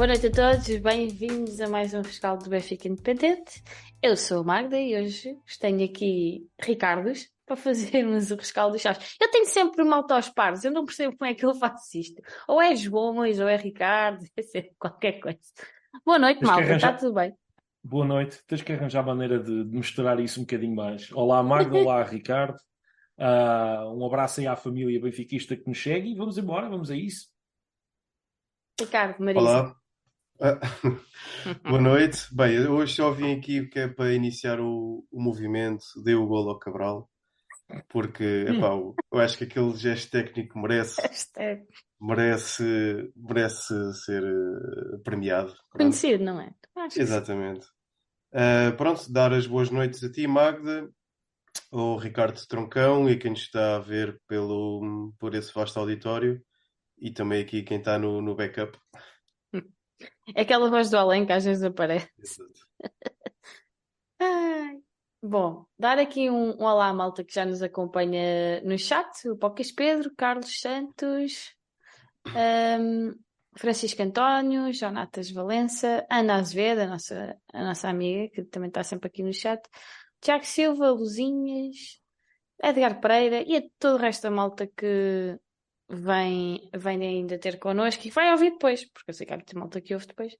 Boa noite a todos, bem-vindos a mais um Rescaldo do Benfica Independente. Eu sou a Magda e hoje tenho aqui Ricardos para fazermos o rescaldo dos chaves. Eu tenho sempre malta aos pares, eu não percebo como é que eu faço isto. Ou é Joões, ou é Ricardo, é sempre qualquer coisa. Boa noite, malta, arranjar... está tudo bem? Boa noite, tens que arranjar maneira de, de misturar isso um bocadinho mais. Olá, Magda, olá, Ricardo. Uh, um abraço aí à família benfiquista que nos segue e vamos embora, vamos a isso. Ricardo, Marisa. Olá. Ah, boa noite. Bem, hoje só vim aqui que é para iniciar o, o movimento, deu o golo ao Cabral, porque epá, eu acho que aquele gesto técnico merece, merece, merece ser uh, premiado. Conhecido, não é? Exatamente. Uh, pronto, dar as boas noites a ti, Magda, ao Ricardo Troncão e quem nos está a ver pelo, por esse vasto auditório e também aqui quem está no, no backup. É aquela voz do além que às vezes aparece. Bom, dar aqui um, um olá à malta que já nos acompanha no chat: o Pocas Pedro, Carlos Santos, um, Francisco António, Jonatas Valença, Ana Azevedo, a nossa, a nossa amiga, que também está sempre aqui no chat, Tiago Silva, Luzinhas, Edgar Pereira e a todo o resto da malta que, vem, vem ainda ter connosco e vai ouvir depois, porque eu sei que há muita malta que ouve depois.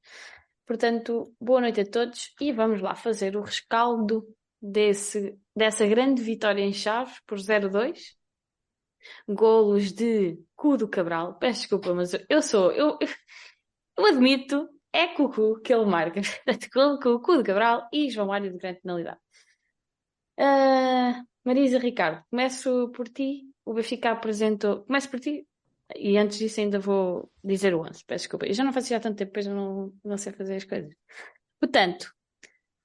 Portanto, boa noite a todos e vamos lá fazer o rescaldo desse, dessa grande vitória em Chaves por 0-2. Golos de Cu do Cabral. Peço desculpa, mas eu sou, eu, eu admito, é Cucu que ele marca. Cucu, Cu do Cabral e João Mário de grande penalidade. Uh, Marisa Ricardo, começo por ti o Benfica apresentou. Começo por ti. E antes disso ainda vou dizer o 11. Peço desculpa. Eu já não faço já tanto tempo, depois eu não, não sei fazer as coisas. Portanto,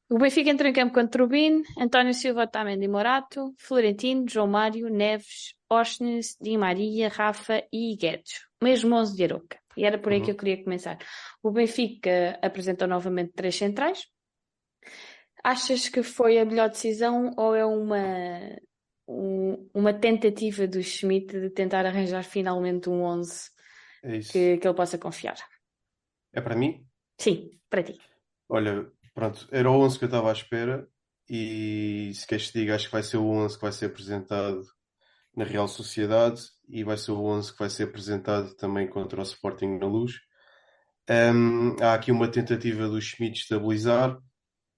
o Benfica entrou em campo contra o Bin, António Silva, Otamendi Morato, Florentino, João Mário, Neves, Osnes, Di Maria, Rafa e Guedes. Mesmo 11 de Aroca. E era por aí uhum. que eu queria começar. O Benfica apresentou novamente três centrais. Achas que foi a melhor decisão ou é uma um, uma tentativa do Schmidt de tentar arranjar finalmente um 11 é que, que ele possa confiar. É para mim? Sim, para ti. Olha, pronto, era o 11 que eu estava à espera e se queres te diga, acho que vai ser o 11 que vai ser apresentado na Real Sociedade e vai ser o 11 que vai ser apresentado também contra o Sporting na Luz. Um, há aqui uma tentativa do Schmidt estabilizar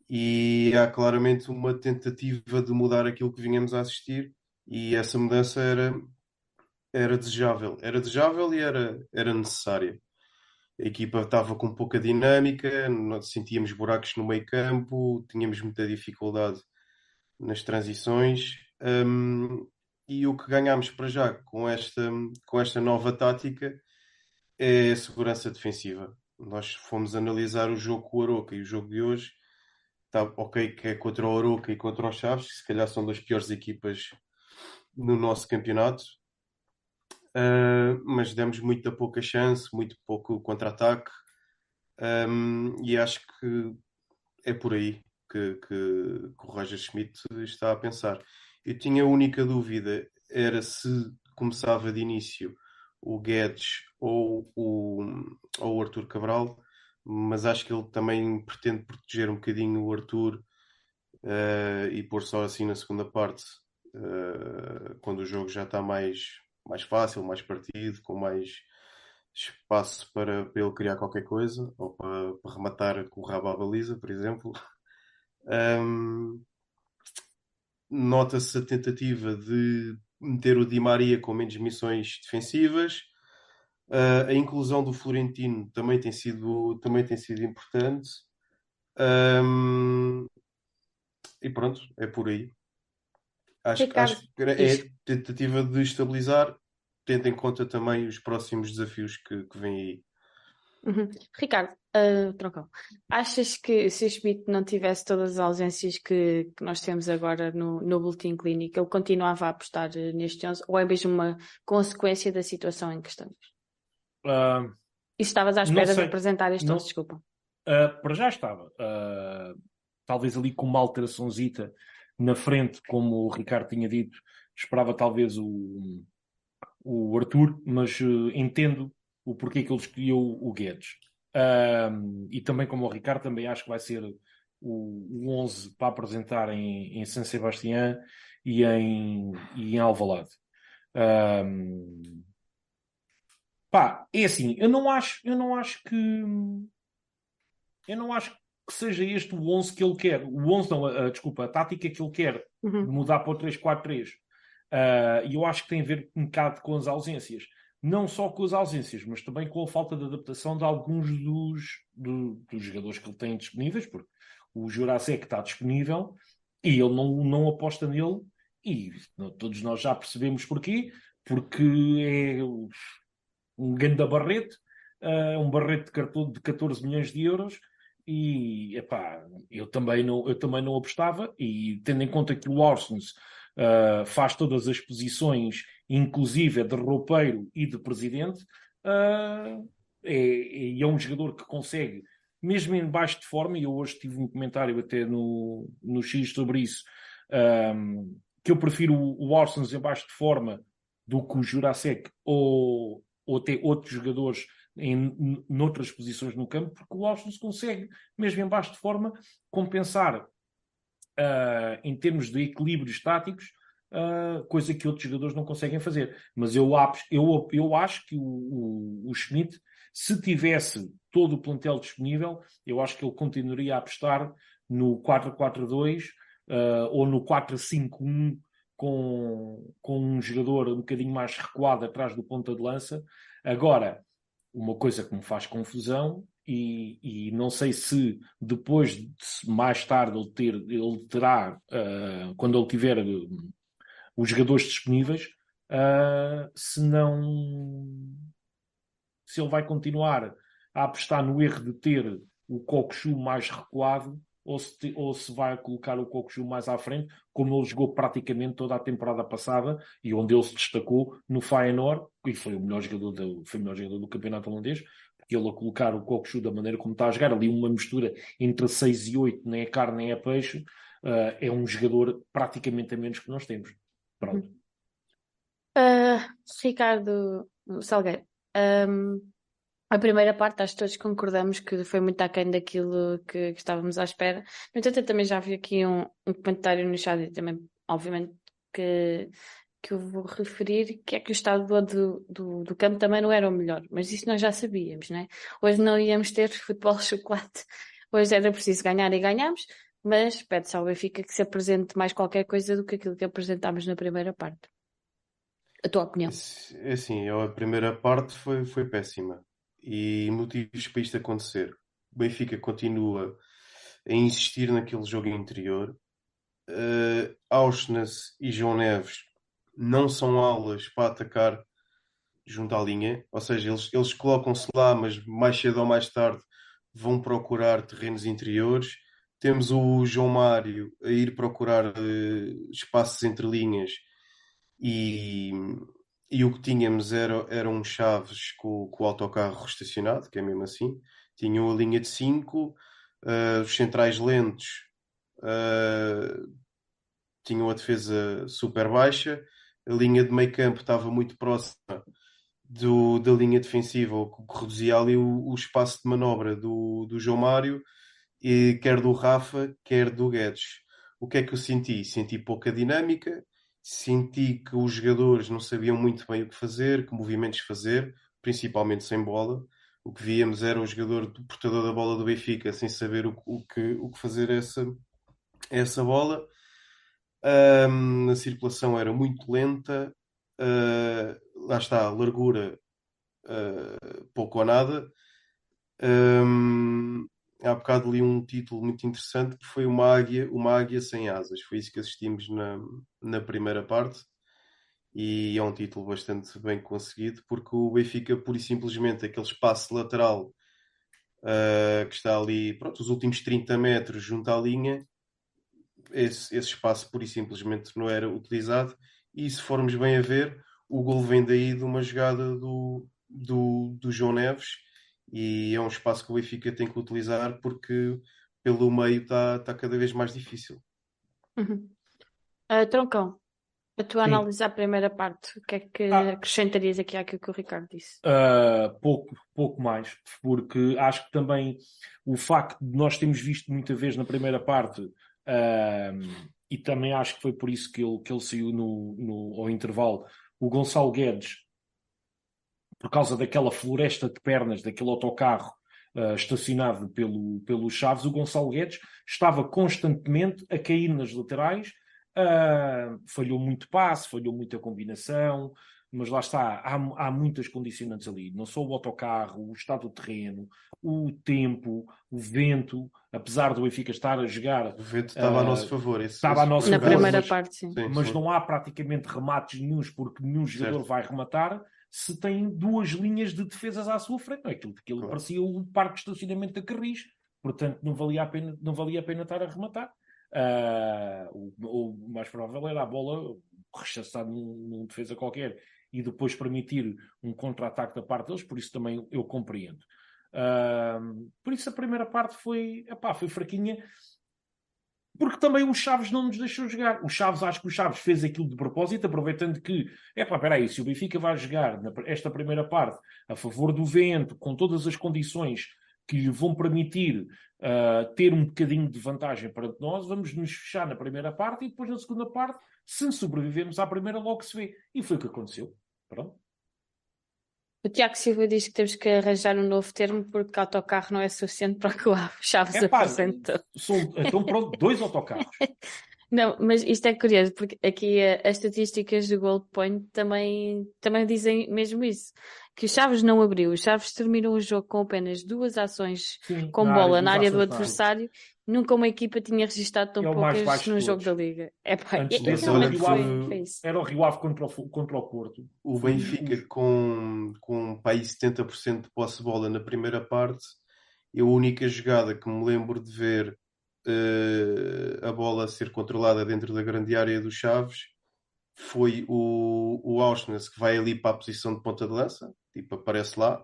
e há claramente uma tentativa de mudar aquilo que vinhamos a assistir e essa mudança era, era desejável. Era desejável e era, era necessária. A equipa estava com pouca dinâmica, nós sentíamos buracos no meio campo, tínhamos muita dificuldade nas transições um, e o que ganhámos para já com esta, com esta nova tática é a segurança defensiva. Nós fomos analisar o jogo com o Aroca e o jogo de hoje Tá, ok que é contra o Oroca e contra o Chaves, que se calhar são das piores equipas no nosso campeonato. Uh, mas demos muita pouca chance, muito pouco contra-ataque. Um, e acho que é por aí que, que, que, o Roger Schmidt está a pensar. Eu tinha a única dúvida, era se começava de início o Guedes ou o, ou o Arthur Cabral, mas acho que ele também pretende proteger um bocadinho o Arthur uh, e pôr só assim na segunda parte, uh, quando o jogo já está mais, mais fácil, mais partido, com mais espaço para, para ele criar qualquer coisa, ou para, para rematar com o rabo à baliza, por exemplo. Um, Nota-se a tentativa de meter o Di Maria com menos missões defensivas, Uh, a inclusão do Florentino também tem sido, também tem sido importante. Um, e pronto, é por aí. Acho, acho que é tentativa de estabilizar, tendo em conta também os próximos desafios que, que vêm aí. Uhum. Ricardo, uh, Troncão, achas que se o Schmidt não tivesse todas as ausências que, que nós temos agora no, no boletim clínico, ele continuava a apostar neste 11 ou é mesmo uma consequência da situação em que estamos? Uh, e estavas à espera de apresentar este não, desculpa. Uh, para já estava. Uh, talvez ali com uma alteraçãozita na frente, como o Ricardo tinha dito, esperava talvez o, o Arthur, mas uh, entendo o porquê que ele escolheu o Guedes. E também, como o Ricardo, também acho que vai ser o, o 11 para apresentar em, em San Sebastián e em, e em Alvalade. Pá, é assim, eu não acho, eu não acho que eu não acho que seja este o 11 que ele quer. O 11 não, uh, desculpa, a tática que ele quer uhum. mudar para o 3-4-3. Uh, e eu acho que tem a ver um bocado com as ausências. Não só com as ausências, mas também com a falta de adaptação de alguns dos, do, dos jogadores que ele tem disponíveis, porque o Jurassic está disponível e ele não, não aposta nele. E todos nós já percebemos porquê. Porque é um grande barrete, uh, um barrete de, de 14 milhões de euros e epá, eu também não eu também não apostava e tendo em conta que o Orsons uh, faz todas as posições inclusive de roupeiro e de presidente uh, é, é, um jogador que consegue mesmo em baixo de forma e eu hoje tive um comentário até no, no X sobre isso um, que eu prefiro o Orsons em baixo de forma do que o Jurasek ou, ou até outros jogadores em noutras posições no campo, porque o Austin consegue, mesmo em baixo de forma, compensar uh, em termos de equilíbrios táticos, uh, coisa que outros jogadores não conseguem fazer. Mas eu, eu, eu acho que o, o, o Schmidt, se tivesse todo o plantel disponível, eu acho que ele continuaria a apostar no 4-4-2 uh, ah, ou no 4-5-1 com, com um jogador um bocadinho mais recuado atrás do ponta de lança. Agora, uma coisa que me faz confusão e, e, não sei se depois, de, mais tarde, ele, ter, ele terá, uh, quando ele tiver uh, os jogadores disponíveis, uh, se não. se ele vai continuar a apostar no erro de ter o Kokushu mais recuado ou se, ou se vai colocar o Kokushu mais à frente, como ele jogou praticamente toda a temporada passada e onde ele se destacou no Feyenoord, e foi o melhor jogador do, foi o melhor jogador do campeonato holandês, porque ele a colocar o Kokushu da maneira como está a jogar, ali uma mistura entre 6 e 8, nem é carne nem é peixe, uh, é um jogador praticamente a menos que nós temos. Pronto. Uh, Ricardo Salgueiro, um, a primeira parte, acho que todos concordamos que foi muito aquém daquilo que, que estávamos à espera. No entanto, eu também já vi aqui um, um comentário no chat e também, obviamente, que, que eu vou referir, que é que o estado do, do, do campo também não era o melhor. Mas isso nós já sabíamos, né? Hoje não íamos ter futebol chocolate. Hoje era preciso ganhar e ganhamos, mas pede-se ao Benfica que se apresente mais qualquer coisa do que aquilo que apresentámos na primeira parte. A tua opinião? É assim, a primeira parte foi, foi péssima e motivos para isto acontecer. O Benfica continua a insistir naquele jogo interior. Uh, Auschwitz e João Neves não são aulas para atacar junto à linha, ou seja, eles, eles colocam-se lá, mas mais cedo ou mais tarde vão procurar terrenos interiores. Temos o João Mário a ir procurar uh, espaços entre linhas e, e o que tínhamos era, eram chaves com, com o autocarro estacionado, que é mesmo assim. Tinham a linha de 5, uh, eh, os centrais lentos uh, tinham a defesa super baixa, a linha de meio campo estava muito próxima do, da linha defensiva, o que reduzia ali o, o, espaço de manobra do, do João Mário, e, quer do Rafa, quer do Guedes. O que é que eu senti? Senti pouca dinâmica, senti que os jogadores não sabiam muito bem o que fazer, que movimentos fazer, principalmente sem bola. O que víamos era o jogador do portador da bola do Benfica sem saber o, o que, o que fazer essa, essa bola. Um, a circulação era muito lenta, uh, lá está, largura uh, pouco ou nada. Um, há bocado li um título muito interessante que foi uma águia, uma águia sem asas. Foi isso que assistimos na, na primeira parte e é um título bastante bem conseguido porque o Benfica, pura e simplesmente, aquele espaço lateral uh, que está ali, pronto, os últimos 30 metros junto à linha, esse, esse espaço pura e simplesmente não era utilizado. E se formos bem a ver, o gol vem daí de uma jogada do, do, do João Neves e é um espaço que o Benfica tem que utilizar porque pelo meio está tá cada vez mais difícil. Uhum. Uh, Troncão, A tua Sim. análise à primeira parte, o que é que Ah. acrescentarias aqui àquilo que o Ricardo disse? Uh, pouco, pouco mais, porque acho que também o facto de nós termos visto muita vez na primeira parte, uh, e também acho que foi por isso que ele, que ele saiu no, no, ao intervalo, o Gonçalo Guedes, por causa daquela floresta de pernas, daquele autocarro uh, estacionado pelo, pelo Chaves, o Gonçalo Guedes estava constantemente a cair nas laterais, uh, falhou muito passe, falhou muita combinação, mas lá está, há, há muitas condicionantes ali. Não só o autocarro, o estado do terreno, o tempo, o vento, apesar do Benfica estar a jogar, O vento estava a Ah, nosso favor. Esse- estava a nosso Na favor, primeira mas- parte, sim. sim, mas sim. não há praticamente remates nenhums, porque nenhum jogador Certo. vai rematar se tem duas linhas de defesas à sua frente. É Aquilo, aquilo Claro. parecia o parque de estacionamento da Carris. Portanto, não valia a pena, não valia a pena estar a rematar. Ah, o, o mais provável era a bola rechaçar num, num defesa qualquer e depois permitir um contra-ataque da parte deles, por isso também eu compreendo. Ah, por isso a primeira parte foi, epá, foi fraquinha, porque também o Chaves não nos deixou jogar. O Chaves, acho que o Chaves fez aquilo de propósito, aproveitando que, é pá, aí, se o Benfica vai jogar esta primeira parte a favor do vento, com todas as condições que lhe vão permitir ah, ter um bocadinho de vantagem perante nós, vamos nos fechar na primeira parte e depois na segunda parte, se sobrevivemos à primeira, logo se vê. E foi o que aconteceu. Pronto. O Tiago Silva diz que temos que arranjar um novo termo porque autocarro não é suficiente para o que o Chaves Epá, apresentou. então pronto, dois autocarros. Não, mas isto é curioso, porque aqui eh, as estatísticas do Gold Point também, também dizem mesmo isso. Que o Chaves não abriu. O Chaves terminou o jogo com apenas duas ações Sim, com na bola área na área do adversário. Nunca uma equipa tinha registado tão É poucas no jogo da. Liga. É pá, Antes e- desse, e foi, foi- foi isso. Era o Rio Ave contra o, contra o Porto. O Benfica com, com para aí 70% de posse de bola na primeira parte, e a única jogada que me lembro de ver eh, a bola ser controlada dentro da grande área do Chaves foi o, o Auschwitz que vai ali para a posição de ponta de lança, tipo aparece lá,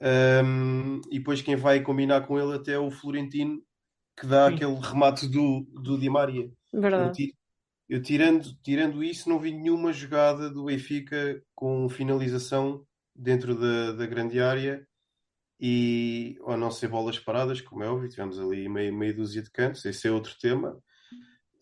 Ahm, e depois quem vai combinar com ele até é o Florentino que dá Sim. aquele remate do, do Di Maria. Eu, Verdade. eu tirando, tirando isso, não vi nenhuma jogada do Benfica com finalização dentro da, da grande área e a não ser bolas paradas, como é óbvio, tivemos ali meia, meia dúzia de cantos, esse é outro tema.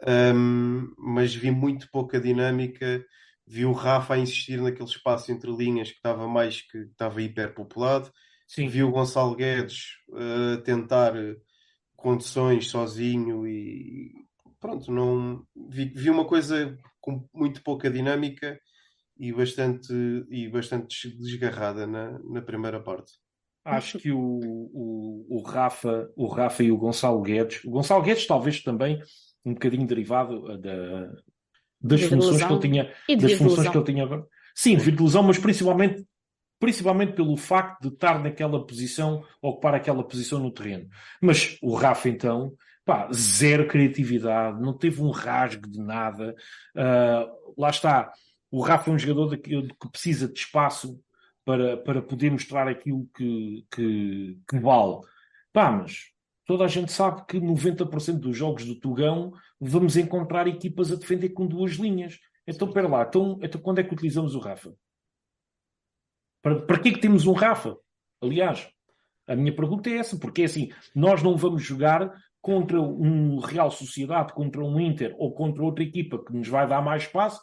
Ahm, mas vi muito pouca dinâmica. Vi o Rafa a insistir naquele espaço entre linhas que estava mais que estava hiperpopulado. Sim, Vi o Gonçalo Guedes a tentar eh, condições sozinho e pronto, não vi, vi uma coisa com muito pouca dinâmica e bastante, e bastante desgarrada na, na primeira parte. acho que o, o, o, Rafa, o Rafa e o Gonçalo Guedes, o Gonçalo Guedes talvez também um bocadinho derivado uh, da, das De funções ilusão. que ele tinha, E de das funções ilusão. que ele tinha agora. Sim, de virtualização, mas principalmente, principalmente pelo facto de estar naquela posição, ocupar aquela posição no terreno. Mas o Rafa, então, pá, zero criatividade, não teve um rasgo de nada. Ah, lá está. O Rafa é um jogador daquele que precisa de espaço para, para poder mostrar aquilo que, que, que vale. Pá, mas toda a gente sabe que 90% dos jogos do Tugão vamos encontrar equipas a defender com duas linhas. Então, pera lá, então, então quando é que utilizamos o Rafa? Para, para que é que temos um Rafa? Aliás, a minha pergunta é essa, porque é assim, nós não vamos jogar contra um Real Sociedade, contra um Inter ou contra outra equipa que nos vai dar mais espaço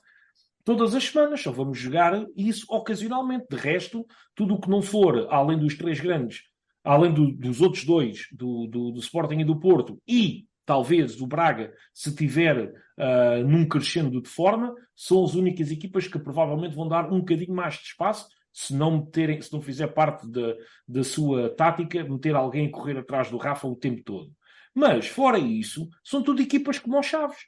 todas as semanas, só vamos jogar isso ocasionalmente. De resto, tudo o que não for, além dos três grandes, além do, dos outros dois, do, do, do, Sporting e do Porto, e talvez o Braga, se tiver uh, num crescendo de forma, são as únicas equipas que provavelmente vão dar um bocadinho mais de espaço, se não, meterem, se não fizer parte da, da sua tática, meter alguém a correr atrás do Rafa o tempo todo. Mas, fora isso, são tudo equipas como os Chaves.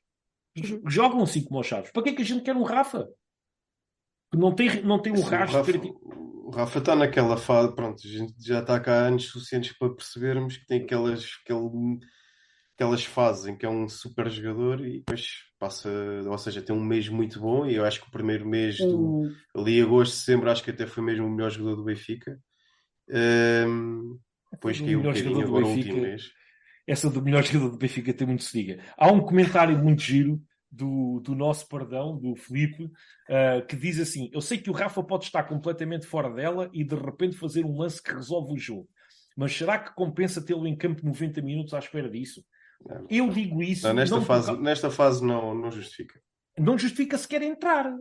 Jogam assim como os Chaves. Para que é que a gente quer um Rafa? Que não tem, não tem um Sim, rastro. O Rafa, o Rafa está naquela fase, pronto, a gente já está cá há anos suficientes para percebermos que tem aquelas, aquele, aquelas fases em que é um super jogador e depois passa, ou seja, tem um mês muito bom e eu acho que o primeiro mês do ali agosto, setembro, acho que até foi mesmo o melhor jogador do Benfica. Um, depois caiu um bocadinho agora o último mês. Essa do melhor jogador do Benfica tem muito se diga. Há um comentário muito giro do, do nosso perdão, do Felipe, uh, que diz assim: Eu sei que o Rafa pode estar completamente fora dela e de repente fazer um lance que resolve o jogo. Mas será que compensa tê-lo em campo 90 minutos à espera disso? Não, eu digo isso. Não, nesta, não fase, nesta fase não, não justifica. Não justifica sequer entrar.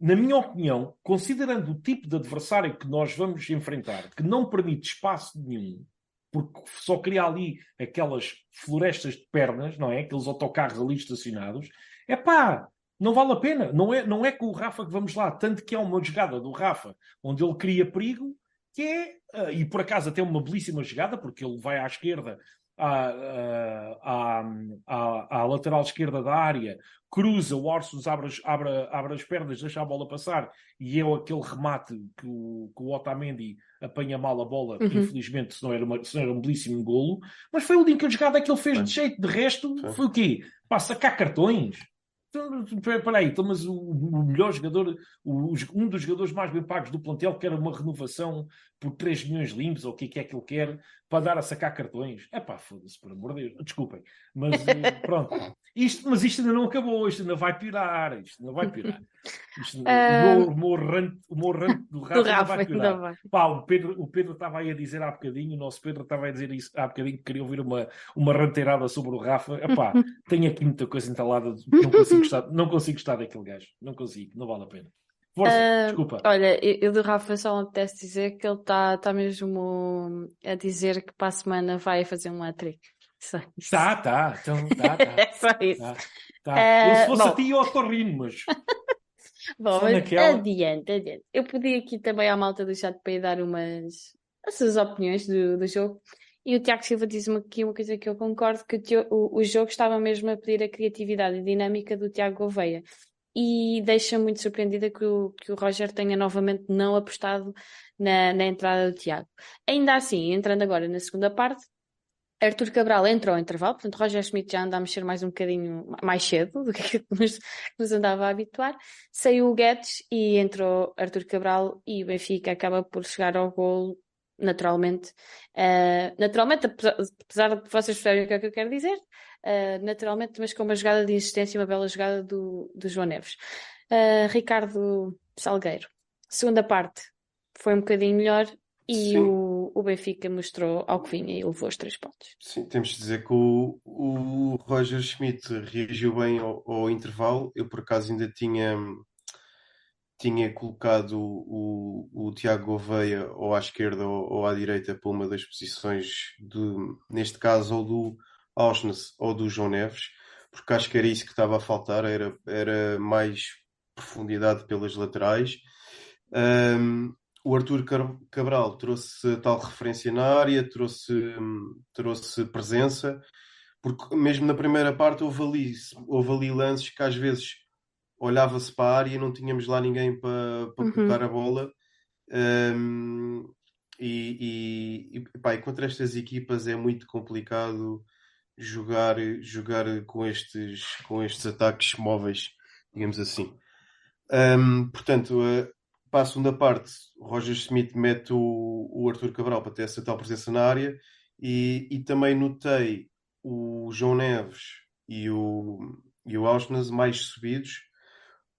Na minha opinião, considerando o tipo de adversário que nós vamos enfrentar, que não permite espaço nenhum, porque só cria ali aquelas florestas de pernas, não é? Aqueles autocarros ali estacionados, é pá, não vale a pena. Não é, não é com o Rafa que vamos lá. Tanto que é uma jogada do Rafa onde ele cria perigo, que é, uh, e por acaso até uma belíssima jogada, porque ele vai à esquerda, à, à, à, à, lateral esquerda da área, cruza, o Orsus abre, abre, abre as pernas, deixa a bola passar, e é aquele remate que o, que o Otamendi apanha mal a bola, uhum. infelizmente, se não, era uma, se não era um belíssimo golo, mas foi a única jogada que ele fez de jeito, de resto, foi o quê? Para sacar cartões. Então, espera aí, então, mas o, melhor jogador, o, um dos jogadores mais bem pagos do plantel, quer uma renovação por 3 milhões limpos, ou o que é que ele quer, para dar a sacar cartões. É pá, foda-se, por amor de Deus, desculpem. Mas pronto, isto, mas isto ainda não acabou, isto ainda vai piorar, isto ainda vai piorar. Isto, uh... O meu rante, o meu rante do Rafa, do Rafa vai piorar. Vai. Pá, o Pedro, o Pedro estava aí a dizer há bocadinho, o nosso Pedro estava a dizer isso há bocadinho, que queria ouvir uma, uma ranteirada sobre o Rafa. Epá, tenho aqui muita coisa entalada, não consigo gostar, não consigo gostar daquele gajo, não consigo, não vale a pena. Força, uh, desculpa. Olha, eu do Rafa só apetece dizer que ele está tá mesmo a dizer que para a semana vai fazer um hat-trick. Tá, tá, então tá, tá. é só isso. Tá, tá. Uh, eu, se fosse bom. a ti, eu otorrino, mas. Bom, mas naquela... adiante, adiante. Eu pedi aqui também à malta do chat para ir dar umas as suas opiniões do, do jogo. E o Tiago Silva diz-me aqui uma coisa que eu concordo, que o, o, o, jogo estava mesmo a pedir a criatividade e dinâmica do Tiago Gouveia e deixa muito surpreendida que o, que o Roger tenha novamente não apostado na, na entrada do Tiago. Ainda assim, entrando agora na segunda parte, Arthur Cabral entrou ao intervalo, portanto Roger Schmidt já anda a mexer mais um bocadinho mais cedo do que nos, nos andava a habituar. Saiu o Guedes e entrou Arthur Cabral e o Benfica acaba por chegar ao golo naturalmente. Uh, naturalmente, apesar de vocês perceberem o que é que eu quero dizer, uh, naturalmente, mas com uma jogada de insistência, uma bela jogada do, do João Neves. Uh, Ricardo Salgueiro, segunda parte foi um bocadinho melhor e o, o Benfica mostrou ao que vinha e levou os três pontos. Sim, temos de dizer que o, o Roger Schmidt reagiu bem ao, ao intervalo. Eu, por acaso, ainda tinha tinha colocado o, o, Tiago Gouveia ou à esquerda ou, ou, à direita para uma das posições, de, neste caso, ou do Auschwitz ou do João Neves, porque acho que era isso que estava a faltar, era, era mais profundidade pelas laterais. Um, o Arthur Cabral trouxe tal referência na área, trouxe, trouxe presença, porque mesmo na primeira parte houve ali, houve ali lances que às vezes olhava-se para a área e não tínhamos lá ninguém para, para uhum. colocar a bola. Um, e, e, e, pá, e contra estas equipas é muito complicado jogar, jogar com, estes, com estes ataques móveis, digamos assim. Um, portanto, uh, para a segunda parte, Roger Smith mete o, o Arthur Cabral para ter essa tal presença na área e, e também notei o João Neves e o, e o Auschwitz mais subidos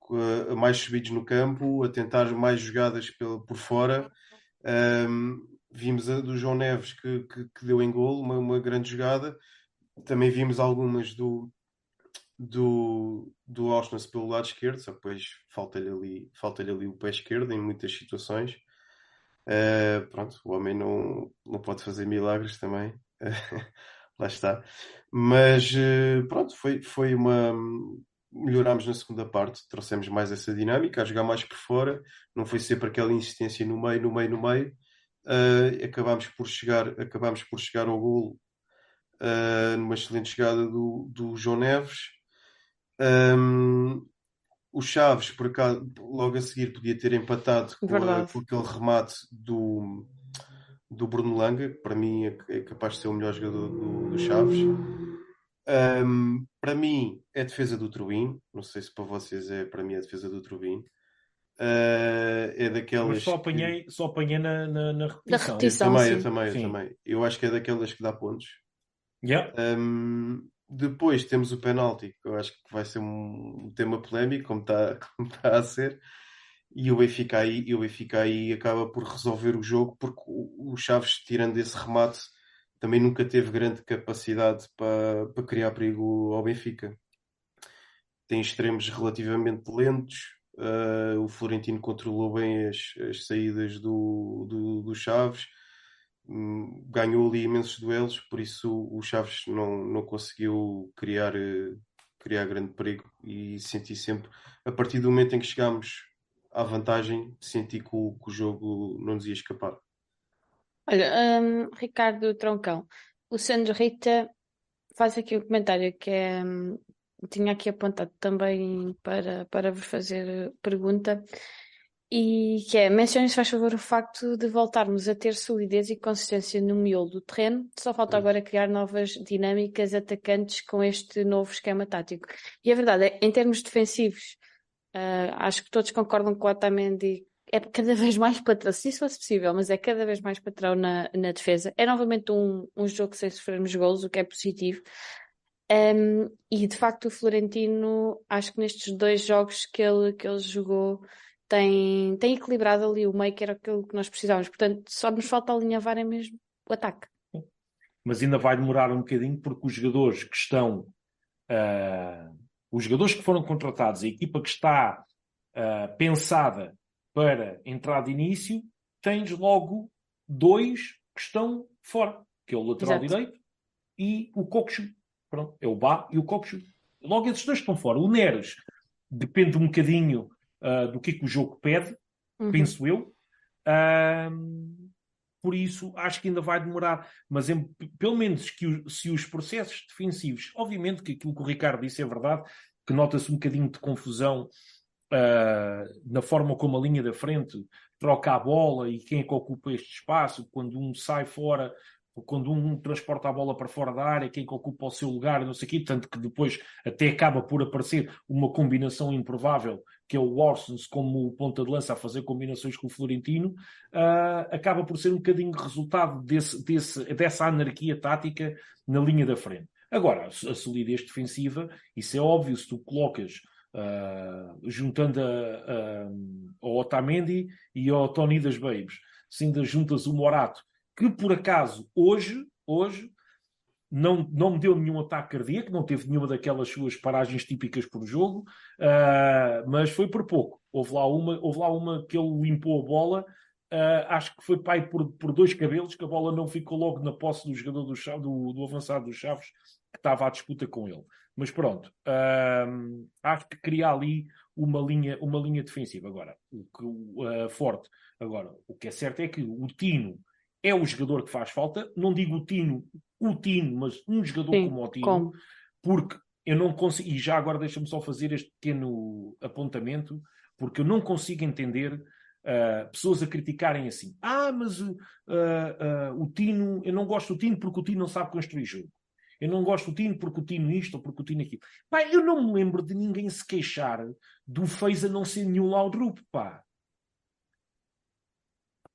uh, mais subidos no campo, a tentar mais jogadas pelo, por fora. Um, vimos a do João Neves que, que, que deu em gol, uma, uma, grande jogada. Também vimos algumas do, do, do Auschwitz pelo lado esquerdo, só depois falta-lhe ali, falta ali o pé esquerdo em muitas situações. Uh, pronto, o homem não, não pode fazer milagres também. Lá está. Mas uh, pronto, foi, foi uma, melhorámos na segunda parte, trouxemos mais essa dinâmica, a jogar mais por fora, não foi sempre aquela insistência no meio, no meio, no meio. Uh, acabámos por chegar, acabámos por chegar ao golo uh, numa excelente chegada do, do João Neves. Um, o Chaves, por acaso, logo a seguir, podia ter empatado com, a, com aquele remate do, do Bruno Langa, que para mim é, é capaz de ser o melhor jogador do, do Chaves. Um, para mim é a defesa do Trubin. Não sei se para vocês é para mim a defesa do Trubin. Uh, é daquelas. Mas só apanhei, que... só apanhei na, na, na repetição. repetição. Eu também, eu também, eu também. Eu acho que é daquelas que dá pontos. Yeah. Um, depois temos o penalti, que eu acho que vai ser um tema polémico, como está, como está a ser. E o Benfica aí, e o Benfica aí acaba por resolver o jogo, porque o, o Chaves, tirando esse remate, também nunca teve grande capacidade para, para criar perigo ao Benfica. Tem extremos relativamente lentos. Uh, o Florentino controlou bem as, as saídas do, do, do Chaves Hum, ganhou ali imensos duelos, por isso o Chaves não, não conseguiu criar, eh, criar grande perigo e senti sempre, a partir do momento em que chegámos à vantagem, senti que o, que o jogo não nos ia escapar. Olha, um, Ricardo Troncão, o Sandro Rita faz aqui um comentário que é, um, tinha aqui apontado também para, para vos fazer pergunta e que é, mencione se faz favor o facto de voltarmos a ter solidez e consistência no miolo do terreno, só falta agora criar novas dinâmicas atacantes com este novo esquema tático. E a verdade é, em termos defensivos, uh, acho que todos concordam com o Otamendi é cada vez mais patrão, se isso fosse possível, mas é cada vez mais patrão na, na defesa. É novamente um, um jogo sem sofrermos golos, o que é positivo. Um, e de facto o Florentino, acho que nestes dois jogos que ele, que ele jogou, tem, tem equilibrado ali o meio, que era aquilo que nós precisávamos. Portanto, só nos falta alinhavar é mesmo o ataque. Mas ainda vai demorar um bocadinho porque os jogadores que estão, uh, os jogadores que foram contratados, a equipa que está uh, pensada para entrar de início, tens logo dois que estão fora, que é o lateral Exato. direito e o Coxo. Pronto, é o Bá e o Coxo. Logo esses dois estão fora. O Neres depende um bocadinho uh, do que, é que o jogo pede, uhum. penso eu. Uh, por isso, acho que ainda vai demorar. Mas em, pelo menos que o, se os processos defensivos, obviamente que aquilo que o Ricardo disse é verdade, que nota-se um bocadinho de confusão uh, na forma como a linha da frente troca a bola e quem é que ocupa este espaço, quando um sai fora quando um transporta a bola para fora da área, quem que ocupa o seu lugar, não sei o quê, tanto que depois até acaba por aparecer uma combinação improvável, que é o Orsons como ponta de lança a fazer combinações com o Florentino, uh, acaba por ser um bocadinho resultado desse, desse, dessa anarquia tática na linha da frente. Agora, a solidez defensiva, isso é óbvio, se tu colocas uh, juntando a, a, ao Otamendi e ao Tony das Babes, se ainda juntas o Morato que por acaso hoje, hoje não, não me deu nenhum ataque cardíaco, não teve nenhuma daquelas suas paragens típicas por jogo, uh, mas foi por pouco. Houve lá uma, houve lá uma que ele limpou a bola, uh, acho que foi pai por, por dois cabelos, que a bola não ficou logo na posse do jogador do, do, do avançado dos Chaves, que estava à disputa com ele. Mas pronto, uh, acho que cria ali uma linha, uma linha defensiva. Agora, o que forte. Agora, o que é certo é que o Tino é o jogador que faz falta. Não digo o Tino, o Tino, mas um jogador Sim, como o Tino, como? porque eu não consigo, e já agora deixa-me só fazer este pequeno apontamento, porque eu não consigo entender uh, pessoas a criticarem assim. Ah, mas uh, uh, o Tino, eu não gosto do Tino porque o Tino não sabe construir jogo. Eu não gosto do Tino porque o Tino isto ou porque o Tino aquilo. Pá, eu não me lembro de ninguém se queixar do Feiza não ser nenhum Laudrup, pá.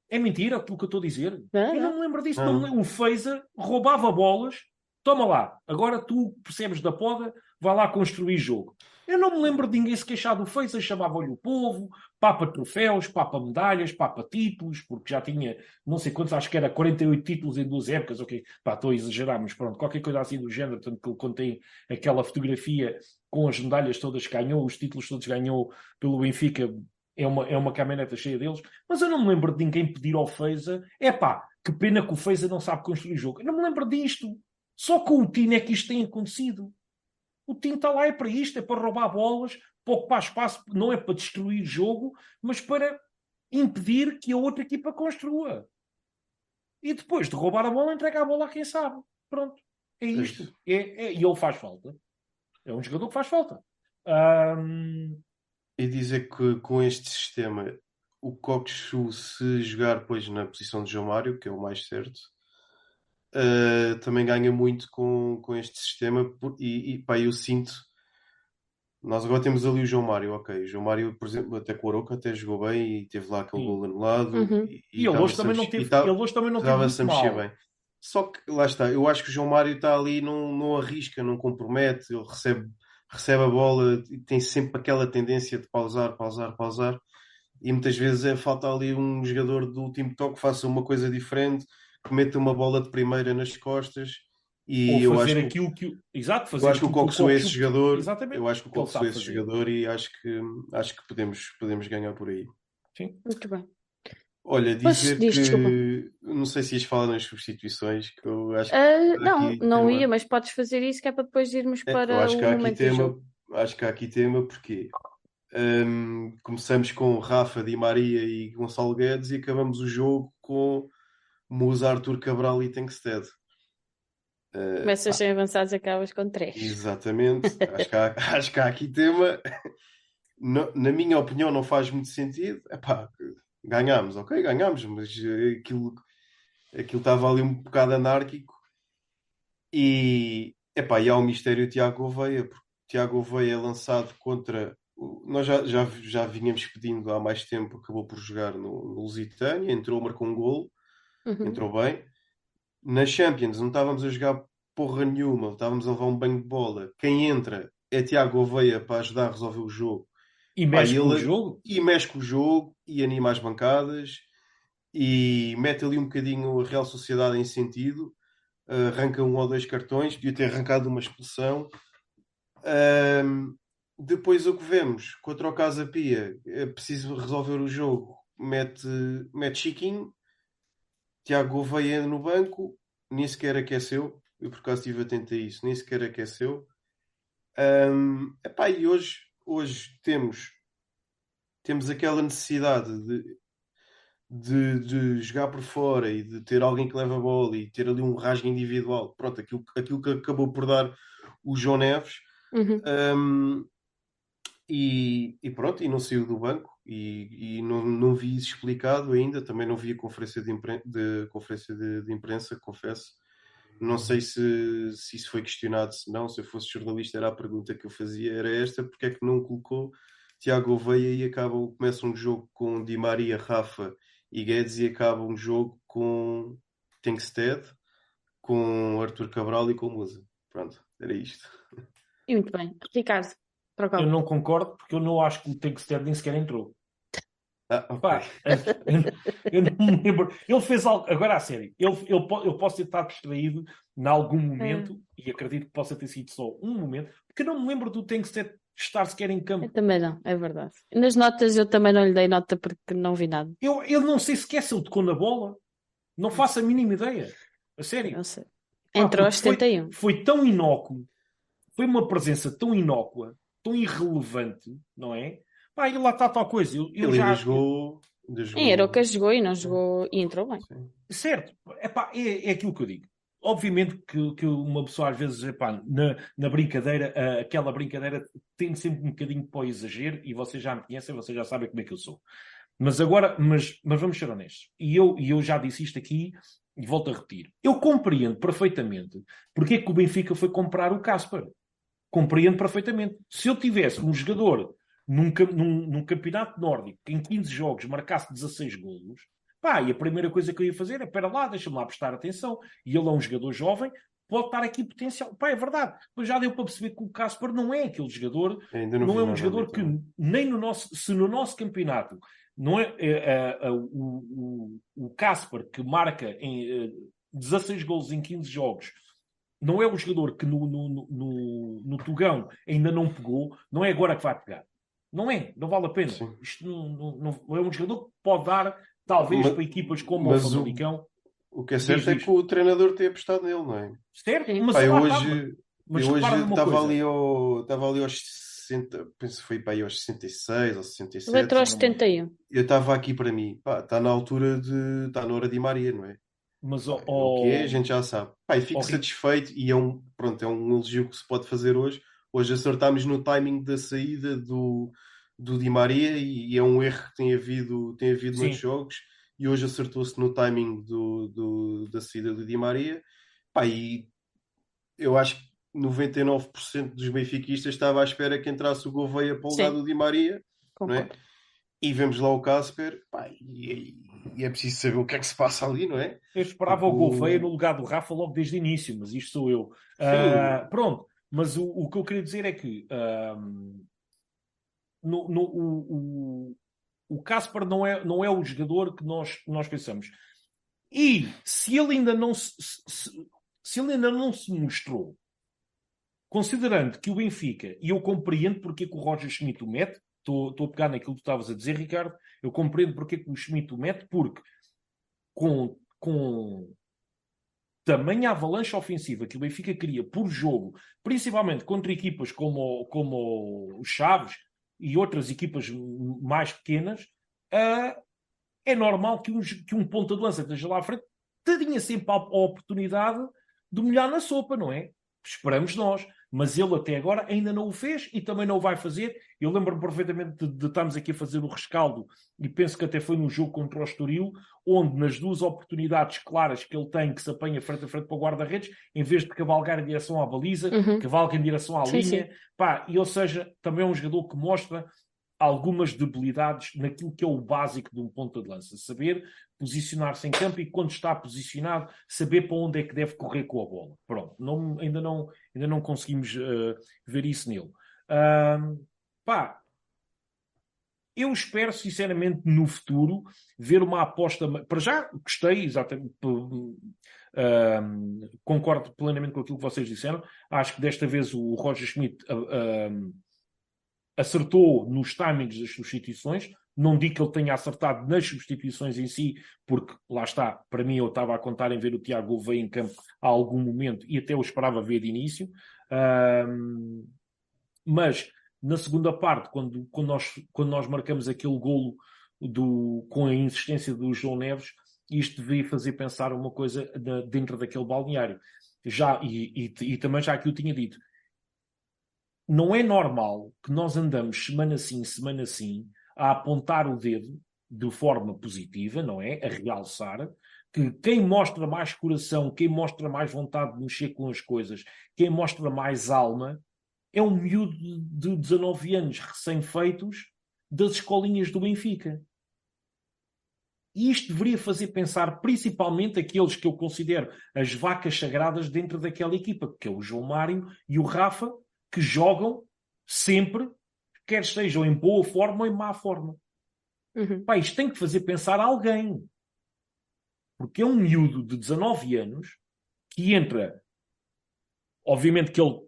É mentira aquilo que eu estou a dizer. eu não me lembro disso. Não. Não, o Feiza roubava bolas. Toma lá, agora tu percebes da poda, vai lá construir jogo. Eu não me lembro de ninguém se queixar do Feiza, chamava-lhe o povo, papa troféus, papa medalhas, papa títulos, porque já tinha não sei quantos, acho que era 48 títulos em duas épocas, ok, pá, estou a exagerar, mas pronto, qualquer coisa assim do género, tanto que ele contém aquela fotografia com as medalhas todas que ganhou, os títulos todos ganhou pelo Benfica, é uma, é uma caminhoneta cheia deles, mas eu não me lembro de ninguém pedir ao Feiza, é pá, que pena que o Feiza não sabe construir jogo. Eu não me lembro disto. Só com o Tino é que isto tem acontecido. O Tino está lá é para isto, é para roubar bolas, para ocupar espaço, não é para destruir jogo, mas para impedir que a outra equipa construa. E depois de roubar a bola, entrega a bola a quem sabe. Pronto. É isto. É, é, e ele faz falta. É um jogador que faz falta. Um, e dizer que com este sistema o Coxu, se jogar pois na posição de João Mário, que é o mais certo, uh, também ganha muito com, com este sistema. E, e pá, eu sinto. Nós agora temos ali o João Mário, ok. O João Mário, por exemplo, até com o Aroca até jogou bem e teve lá aquele gol anulado. Uhum. E, e, e ele, hoje também não teve, ele hoje também não teve muito mal. Bem. Só que lá está, eu acho que o João Mário está ali, não, não arrisca, não compromete, ele recebe, recebe a bola e tem sempre aquela tendência de pausar, pausar, pausar. E muitas vezes é, falta ali um jogador do último toque que faça uma coisa diferente, que meta uma bola de primeira nas costas. E Ou eu fazer acho que, aquilo que. o- Exato, fazer eu acho que o Coxo é esse jogador. Exatamente. Eu acho que o que Coxo é esse fazer. jogador e acho que, acho que podemos, podemos ganhar por aí. Sim. Muito bem. Olha, dizer diz, que desculpa. não sei se ias falar nas substituições, que eu acho que Ah, não, aqui não ia, mas podes fazer isso que é para depois irmos É, eu para acho o que há aqui tema, jogo. acho que há aqui tema porque hum, começamos com Rafa, Di Maria e Gonçalo Guedes e acabamos o jogo com Musa, Arthur Cabral e Tenkstead. Uh, Começas sem avançados e acabas com três. Exatamente. acho, que há, acho que há aqui tema. No- na minha opinião, não faz muito sentido. Epá, ganhámos, ok, ganhámos, mas eh, aquilo, aquilo estava ali um bocado anárquico. E, epá, e há o mistério Tiago Gouveia, porque Tiago Gouveia é lançado contra. Nós já, já, já vínhamos pedindo há mais tempo, acabou por jogar no, no Lusitânia, entrou, marcou um golo Uhum. entrou bem. Na Champions não estávamos a jogar porra nenhuma, estávamos a levar um banho de bola. Quem entra é Tiago Oveia para ajudar a resolver o jogo E mexe Pá, com o ele- jogo. e mexe com o jogo e anima as bancadas e mete ali um bocadinho a Real Sociedade em sentido. Arranca um ou dois cartões, podia ter arrancado uma expulsão. Depois o que vemos contra o Casa Pia, é preciso resolver o jogo. Mete, mete Chiquinho, Tiago Gouveia no banco, nem sequer aqueceu. Eu por acaso estive atento a isso, nem sequer aqueceu. Ahm, epá, e hoje, hoje temos, temos aquela necessidade de, de, de jogar por fora e de ter alguém que leva a bola e ter ali um rasgo individual. Pronto, aquilo, aquilo que acabou por dar o João Neves. Uhum. Um, e, e pronto, e não saiu do banco e, e não, não vi isso explicado ainda. Também não vi a conferência de, impren de, conferência de, de imprensa, confesso. Não sei se, se isso foi questionado, se não. Se eu fosse jornalista, era a pergunta que eu fazia, era esta: porque é que não colocou Tiago Oveia e acaba, começa um jogo com Di Maria, Rafa e Guedes e acaba um jogo com Tenkstead, com Arthur Cabral e com Musa. Pronto, era isto. E muito bem. Ricardo, Eu não concordo porque eu não acho que o Tenkster nem sequer entrou. Ah, ok. Pá, eu não me lembro. Ele fez algo. Agora, a sério, ele, po- eu posso ter estado distraído em algum momento e acredito que possa ter sido só um momento, porque eu não me lembro do Tenkster estar sequer em Eu campo. também não, é verdade. Nas notas eu também não lhe dei nota porque não vi nada. Eu, eu não sei sequer se ele tocou na bola. Não faço a mínima ideia. A sério. Não sei. Entrou aos porque foi- 71. Foi tão inócuo, foi uma presença tão inócua, tão irrelevante, não é? Pá, e lá está tal coisa. Eu, eu Ele já jogou. Jogou. Sim, era o que jogou e não jogou e entrou bem. Sim. Certo, epá, é, é aquilo que eu digo. Obviamente que, que uma pessoa às vezes, epá, na, na brincadeira, ah, aquela brincadeira tem sempre um bocadinho para o exagero e vocês já me conhecem, vocês já sabem como é que eu sou. Mas agora, mas, mas vamos ser honestos. E eu, e eu já disse isto aqui e volto a repetir. Eu compreendo perfeitamente porque é que o Benfica foi comprar o Casper. Compreendo perfeitamente. Se eu tivesse um jogador num, num, num campeonato nórdico que em 15 jogos marcasse 16 golos, pá, e a primeira coisa que eu ia fazer é, espera lá, deixa-me lá prestar atenção. E ele é um jogador jovem, pode estar aqui potencial. Pá, é verdade. Mas já deu para perceber que o Casper não é aquele jogador Ainda não, vi é um jogador que nem no nosso, se no nosso campeonato não é, é, é, é, o, o, o Casper que marca em eh, 16 golos em 15 jogos não é um jogador que no, no, no- no, no Tugão ainda não pegou, não é agora que vai pegar. Não é, não vale a pena. Sim. Isto não, não, não- é um jogador que pode dar, talvez, Mas- para equipas como mas o Famalicão. O que é certo é que o treinador tem apostado nele, não é? Certo? Sim. Mas está, hoje, mas eu hoje estava ali, ao, estava ali aos 60, penso que foi para aí aos 66 ou 67. Ele entrou aos não me lembro. 71. Eu estava aqui para mim, pá, está na altura de. Está na hora de Maria, não é? Mas, ó, O que é, a gente já sabe. Pá, e fico satisfeito e é um, pronto, é um elogio que se pode fazer hoje. Hoje acertámos no timing da saída do, do Di Maria e, e é um erro que tem havido, tem havido Sim. muitos jogos e hoje acertou-se no timing do, do- da saída do Di Maria. Pá, e eu acho que 99% dos benfiquistas estava à espera que entrasse o Gouveia para o Sim. lugar do Di Maria Concordo. e vemos lá o Casper pá, e, e, é preciso saber o que é que se passa ali, não é? Eu esperava o, o Gouveia no lugar do Rafa logo desde o início, mas isto sou eu. Uh, pronto, mas o, o, que eu queria dizer é que um, no, no, o, o, o Casper não é, não é o jogador que nós, nós pensamos. E se ele ainda não se, se, se ele ainda não se mostrou, considerando que o Benfica, e eu compreendo porque é que o Roger Schmidt o mete, estou, a pegar naquilo que tu estavas a dizer, Ricardo, eu compreendo porque é que o Schmidt o mete, porque com, com tamanha avalanche ofensiva que o Benfica cria por jogo, principalmente contra equipas como, como o Chaves e outras equipas mais pequenas, uh, é normal que um, que um ponta de lança esteja lá à frente, tenha sempre a, a oportunidade de molhar na sopa, não é? Esperamos nós mas ele até agora ainda não o fez e também não o vai fazer. Eu lembro-me perfeitamente de, de estarmos aqui a fazer o rescaldo e penso que até foi num jogo contra o Estoril, onde nas duas oportunidades claras que ele tem, que se apanha frente a frente para o guarda-redes, em vez de cavalgar em direção à baliza, uhum. cavalga em direção à sim, linha. Sim. Pá, e, ou seja, também é um jogador que mostra algumas debilidades naquilo que é o básico de um ponta de lança. Saber posicionar-se em campo e, quando está posicionado, saber para onde é que deve correr com a bola. Pronto, não, ainda, não, ainda não conseguimos uh, ver isso nele. Uh, pá, eu espero, sinceramente, no futuro, ver uma aposta. Para já, gostei, exatamente. Uh, concordo plenamente com aquilo que vocês disseram. Acho que desta vez o Roger Schmidt acertou nos timings das substituições. Não digo que ele tenha acertado nas substituições em si, porque lá está, para mim eu estava a contar em ver o Tiago Gouveia em campo a algum momento e até eu esperava ver de início. Um, mas na segunda parte, quando, quando, nós, quando nós marcamos aquele golo do, com a insistência do João Neves, isto devia fazer pensar uma coisa dentro daquele balneário. Já, e, e, e também já que eu tinha dito, não é normal que nós andamos semana sim, semana sim, a apontar o dedo de forma positiva, não é? A realçar que quem mostra mais coração, quem mostra mais vontade de mexer com as coisas, quem mostra mais alma, é um miúdo de 19 anos recém-feitos das escolinhas do Benfica. E isto deveria fazer pensar principalmente aqueles que eu considero as vacas sagradas dentro daquela equipa, que é o João Mário e o Rafa, que jogam sempre, quer estejam em boa forma ou em má forma. Uhum. Pá, isto tem que fazer pensar alguém. Porque é um miúdo de 19 anos que entra, obviamente que ele,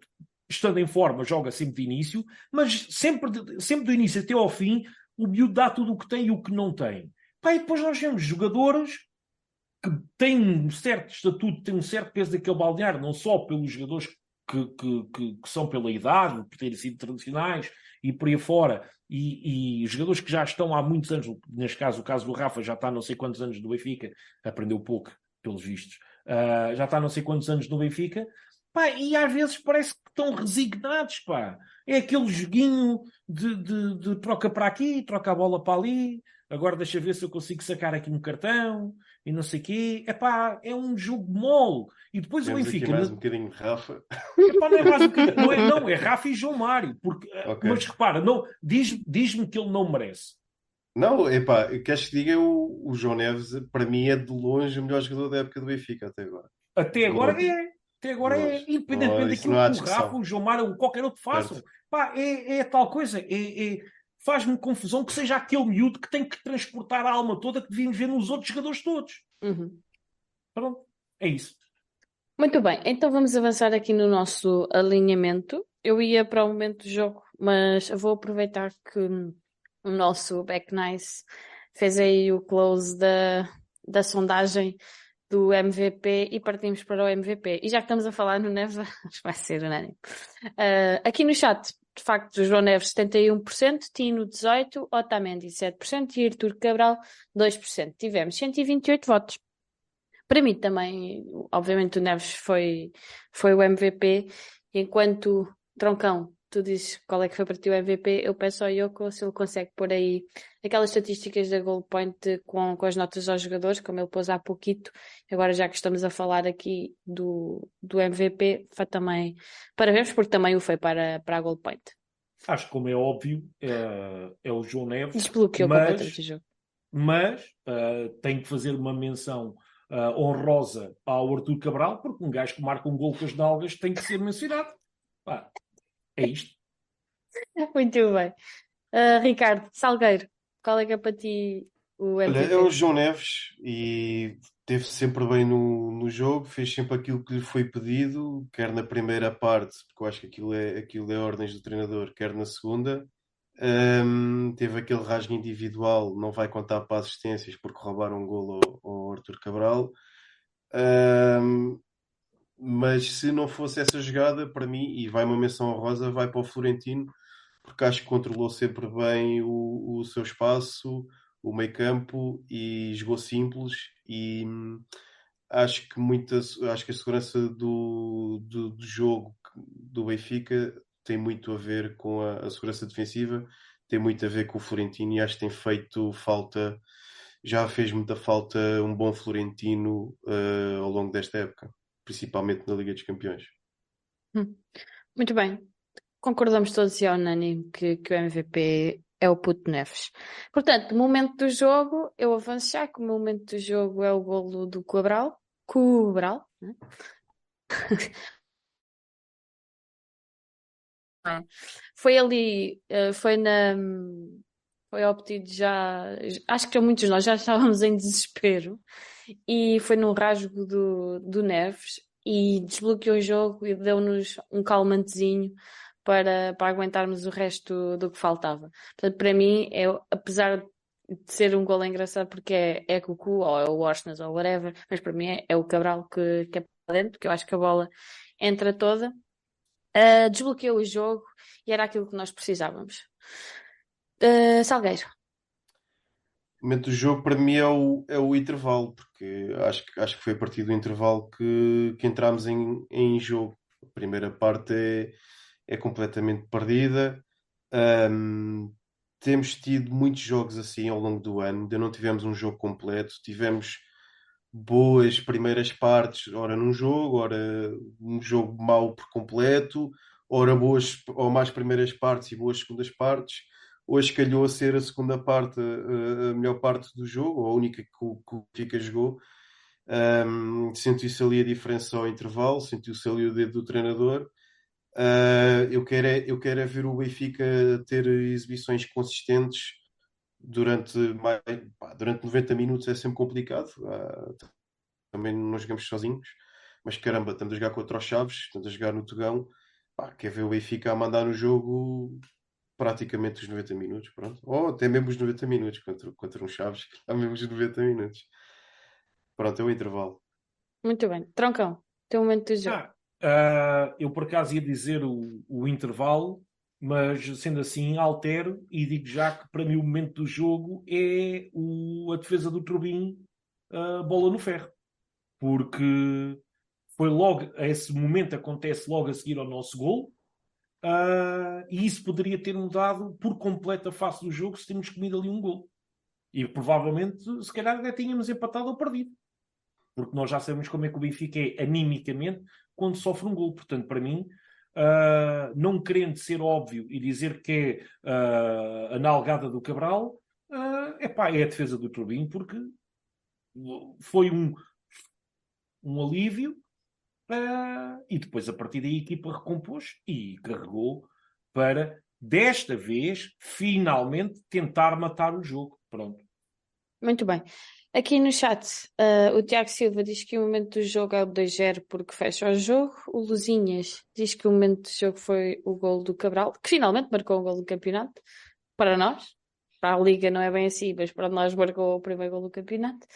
estando em forma, joga sempre de início, mas sempre, sempre do início até ao fim, o miúdo dá tudo o que tem e o que não tem. Pá, e depois nós temos jogadores que têm um certo estatuto, têm um certo peso daquele balneário, não só pelos jogadores que, que, que, que, são pela idade, por terem sido tradicionais e por aí fora, e, e, jogadores que já estão há muitos anos, neste caso, o caso do Rafa já está há não sei quantos anos no Benfica, aprendeu pouco, pelos vistos, uh, já está há não sei quantos anos no Benfica, pá, e às vezes parece que estão resignados, pá. É aquele joguinho de, de, de troca para aqui, troca a bola para ali, agora deixa ver se eu consigo sacar aqui um cartão, e não sei o quê. Epá, é um jogo mole. E depois Temos o Benfica. mais um bocadinho Rafa. Epá, não é mais um bocadinho. Não é, não, é Rafa e João Mário. Porque, okay. Mas repara, não, diz-me diz que ele não merece. Não, epá, queres que diga o, o João Neves, para mim, é de longe o melhor jogador da época do Benfica até agora. Até agora é. Até agora é, independentemente daquilo que o Rafa, o João Mário ou qualquer outro façam. Pá, é, é tal coisa. É, é, faz-me confusão que seja aquele miúdo que tem que transportar a alma toda que devíamos ver nos outros jogadores todos. Uhum. Pronto, é isso. Muito bem, então vamos avançar aqui no nosso alinhamento. Eu ia para o momento do jogo, mas vou aproveitar que o nosso Back Nice fez aí o close da, da sondagem do MVP e partimos para o MVP. E já que estamos a falar no Neva, vai ser unânime. Uh, aqui no chat de facto, João Neves 71%, Tino 18%, Otamendi 7% e Artur Cabral 2%. Tivemos 128 votos. Para mim também, obviamente o Neves foi, foi o MVP, enquanto Troncão tu dizes qual é que foi para ti o MVP, eu peço ao Yoko se ele consegue pôr aí aquelas estatísticas da Goal Point com, com as notas aos jogadores, como ele pôs há pouquito. Agora, já que estamos a falar aqui do, do MVP, foi também parabéns, porque também o foi para, para a Goal Point. Acho que, como é óbvio, é, é o João Neves. Desbloqueou mas, completamente o jogo. mas uh, tenho que fazer uma menção uh, honrosa ao Artur Cabral, porque um gajo que marca um gol com as nalgas tem que ser mencionado. Pá, é isto. Muito bem. Uh, Ricardo, Salgueiro, qual é que é para ti o MVP? Olha, é o João Neves e teve sempre bem no, no jogo, fez sempre aquilo que lhe foi pedido, quer na primeira parte, porque eu acho que aquilo é, aquilo é ordens do treinador, quer na segunda. Um, teve aquele rasgo individual, não vai contar para assistências porque roubaram um golo ao, ao Arthur Cabral. Um, mas se não fosse essa jogada, para mim, e vai uma menção honrosa, vai para o Florentino, porque acho que controlou sempre bem o, o seu espaço, o meio campo e jogou simples e hum, acho que muita, acho que a segurança do, do, do jogo do Benfica tem muito a ver com a, a, segurança defensiva, tem muito a ver com o Florentino e acho que tem feito falta, já fez muita falta um bom Florentino uh, ao longo desta época, principalmente na Liga dos Campeões. Hum. Muito bem. Concordamos todos e é unânime que, que o MVP é o Puto Neves. Portanto, no momento do jogo, eu avanço já que o momento do jogo é o golo do Cabral. Cabral, né? Foi ali, eh, foi na. Foi obtido já. Acho que muitos de nós já estávamos em desespero. E foi no rasgo do, do Neves e desbloqueou o jogo e deu-nos um calmantezinho para, para aguentarmos o resto do que faltava. Portanto, para mim, é, apesar de ser um gol engraçado porque é, é Cucu ou é o Washington ou whatever, mas para mim é, é o Cabral que, que é para dentro, porque eu acho que a bola entra toda uh, desbloqueou o jogo e era aquilo que nós precisávamos. Uh, Salgueiro. Momento do jogo para mim é o, é o intervalo, porque acho, acho que foi a partir do intervalo que, que entramos em, em jogo. A primeira parte é, é completamente perdida. Um, temos tido muitos jogos assim ao longo do ano, ainda não tivemos um jogo completo, tivemos boas primeiras partes, ora num jogo, ora um jogo mau por completo, ora boas ou mais primeiras partes e boas segundas partes. Hoje calhou a ser a segunda parte, a, melhor parte do jogo, a única que o, Fica jogou. Um, sentiu-se ali a diferença ao intervalo, sentiu-se ali o dedo do treinador. Uh, eu, quero é, eu quero é ver o Benfica ter exibições consistentes durante, mais, pá, durante 90 minutos é sempre complicado. Uh, também não jogamos sozinhos, mas caramba, estamos a jogar contra os Chaves, estamos a jogar no Togão. Pá, quer ver o Benfica a mandar no jogo praticamente os 90 minutos, pronto. Ou até mesmo os 90 minutos contra, contra um Chaves, que mesmo os 90 minutos. Pronto, é o intervalo. Muito bem. Troncão, teu momento de jogo. Ah, uh, eu por acaso ia dizer o, o intervalo, mas sendo assim, altero e digo já que para mim o momento do jogo é o, a defesa do Turbin, uh, bola no ferro, porque foi logo, esse momento acontece logo a seguir ao nosso gol, uh, e isso poderia ter mudado por completo a face do jogo se tínhamos comido ali um gol. E provavelmente, se calhar, até tínhamos empatado ou perdido. Porque nós já sabemos como é que o Benfica é animicamente quando sofre um gol. Portanto, para mim, uh, não querendo ser óbvio e dizer que é uh, a nalgada do Cabral, uh, epá, é a defesa do Turbin, porque foi um, um alívio uh, e depois a partir daí a equipa recompôs e carregou para desta vez finalmente tentar matar o jogo. Pronto. Muito bem. Aqui no chat, uh, o Tiago Silva diz que o momento do jogo é o 2-0 porque fecha o jogo. O Luzinhas diz que o momento do jogo foi o gol do Cabral, que finalmente marcou o gol do campeonato. Para nós, para a Liga não é bem assim, mas para nós marcou o primeiro gol do campeonato.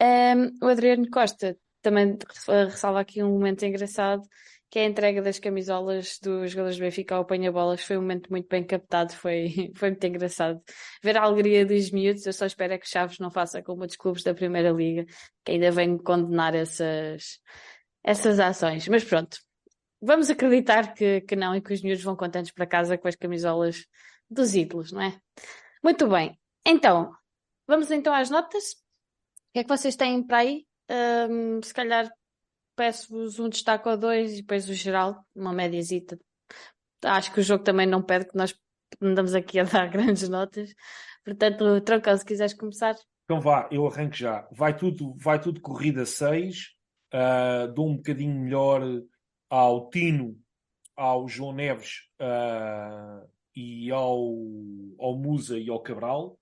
Um, o Adriano Costa também ressalva aqui um momento engraçado que é a entrega das camisolas dos jogadores do Benfica ao apanha-bolas foi um momento muito bem captado, foi, foi muito engraçado. Ver a alegria dos miúdos, eu só espero é que Chaves não faça como outros clubes da Primeira Liga, que ainda vem condenar essas, essas ações. Mas pronto, vamos acreditar que, que não e que os miúdos vão contentes para casa com as camisolas dos ídolos, não é? Muito bem, então, vamos então às notas. O que é que vocês têm para aí? Um, se calhar peço-vos um destaque ou dois e depois o geral, uma médiazita. Acho que o jogo também não pede que nós andamos aqui a dar grandes notas. Portanto, Trocão, se quiseres começar. Então vá, eu arranco já. Vai tudo, vai tudo corrida 6. Uh, dou um bocadinho melhor ao Tino, ao João Neves uh, e ao, ao Musa e ao Cabral.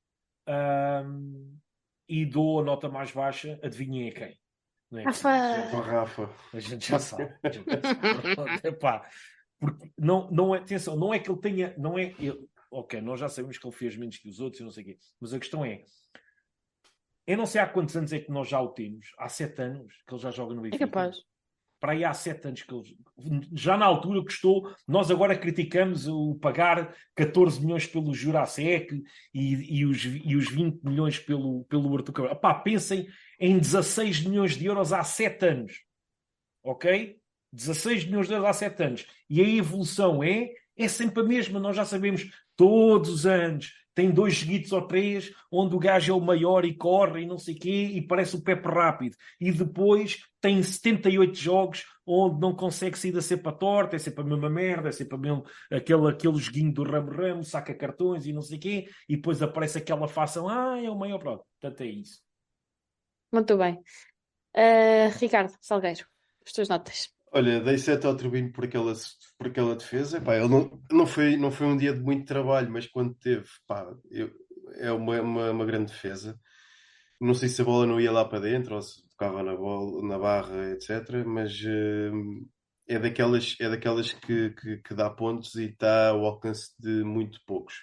E dou a nota mais baixa, adivinhem a quem? Não é? Rafa. Rafa. A gente já sabe. Epá, porque não, não é, atenção, não é que ele tenha, não é, ele, ok, nós já sabemos que ele fez menos que os outros e não sei o quê, mas a questão é, eu não sei há quantos anos é que nós já o temos, há sete anos que ele já joga no Benfica. É capaz. Para aí há sete anos que já na altura custou, nós agora criticamos o pagar 14 milhões pelo Jurasek e, e, os, e os 20 milhões pelo, pelo Artur Cabral. Pá, pensem em 16 milhões de euros há sete anos. Ok? 16 milhões de euros há 7 anos. E a evolução é, é sempre a mesma. Nós já sabemos, todos os anos, tem dois seguidos ou três, onde o gajo é o maior e corre e não sei quê, e parece o Pepe rápido. E depois tem 78 jogos onde não consegue sair da cepa torta, é sempre a mesma merda, é sempre mesmo, aquele, aquele joguinho do ramo-ramo, saca cartões e não sei quê, e depois aparece aquela fação, ah, é o maior, pronto. Portanto, é isso. Muito bem. Uh, Ricardo Salgueiro, as tuas notas. Olha, dei 7 ao Turbino por aquela, por aquela defesa. Pá, ele não, não, foi, não foi um dia de muito trabalho, mas quando teve, pá, eu, é uma, uma, uma, grande defesa. Não sei se a bola não ia lá para dentro ou se tocava na, bola, na barra, etc. Mas uh, é daquelas, é daquelas que, que, que dá pontos e está ao alcance de muito poucos.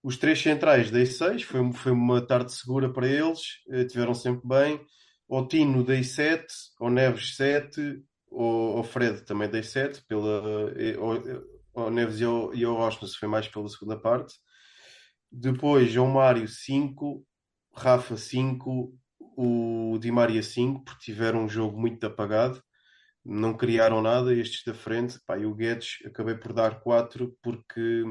Os três centrais dei 6, foi, foi uma tarde segura para eles, uh, tiveram sempre bem. Ao Tino dei 7, ao Neves 7, o, o Fred também dei 7, pela, o, o Neves e o, e o foi mais pela segunda parte. Depois, João Mário 5, Rafa 5, o Di Maria 5, porque tiveram um jogo muito apagado, não criaram nada. Estes da frente, pá, e o Guedes acabei por dar 4 porque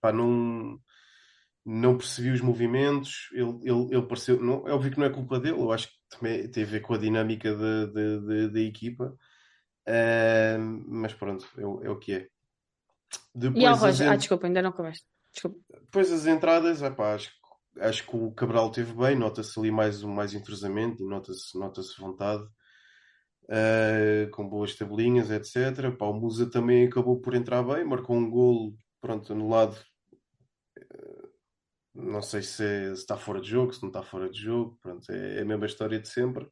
pá, não não percebi os movimentos, ele, ele, ele pareceu. Não, é óbvio que não é culpa dele, eu acho que também tem a ver com a dinâmica da, equipa, uh, mas pronto, é, é, o que é. Depois, e ao Roger, ah, desculpa, ainda não. Desculpa. Depois as entradas, epá, acho, acho que o Cabral teve bem, nota-se ali mais, mais entrosamento e nota-se nota vontade. Uh, com boas tabelinhas, etc. Pá, o Musa também acabou por entrar bem, marcou um golo pronto, anulado não sei se, é, se, está fora de jogo, se não está fora de jogo. Pronto, é, é a mesma história de sempre.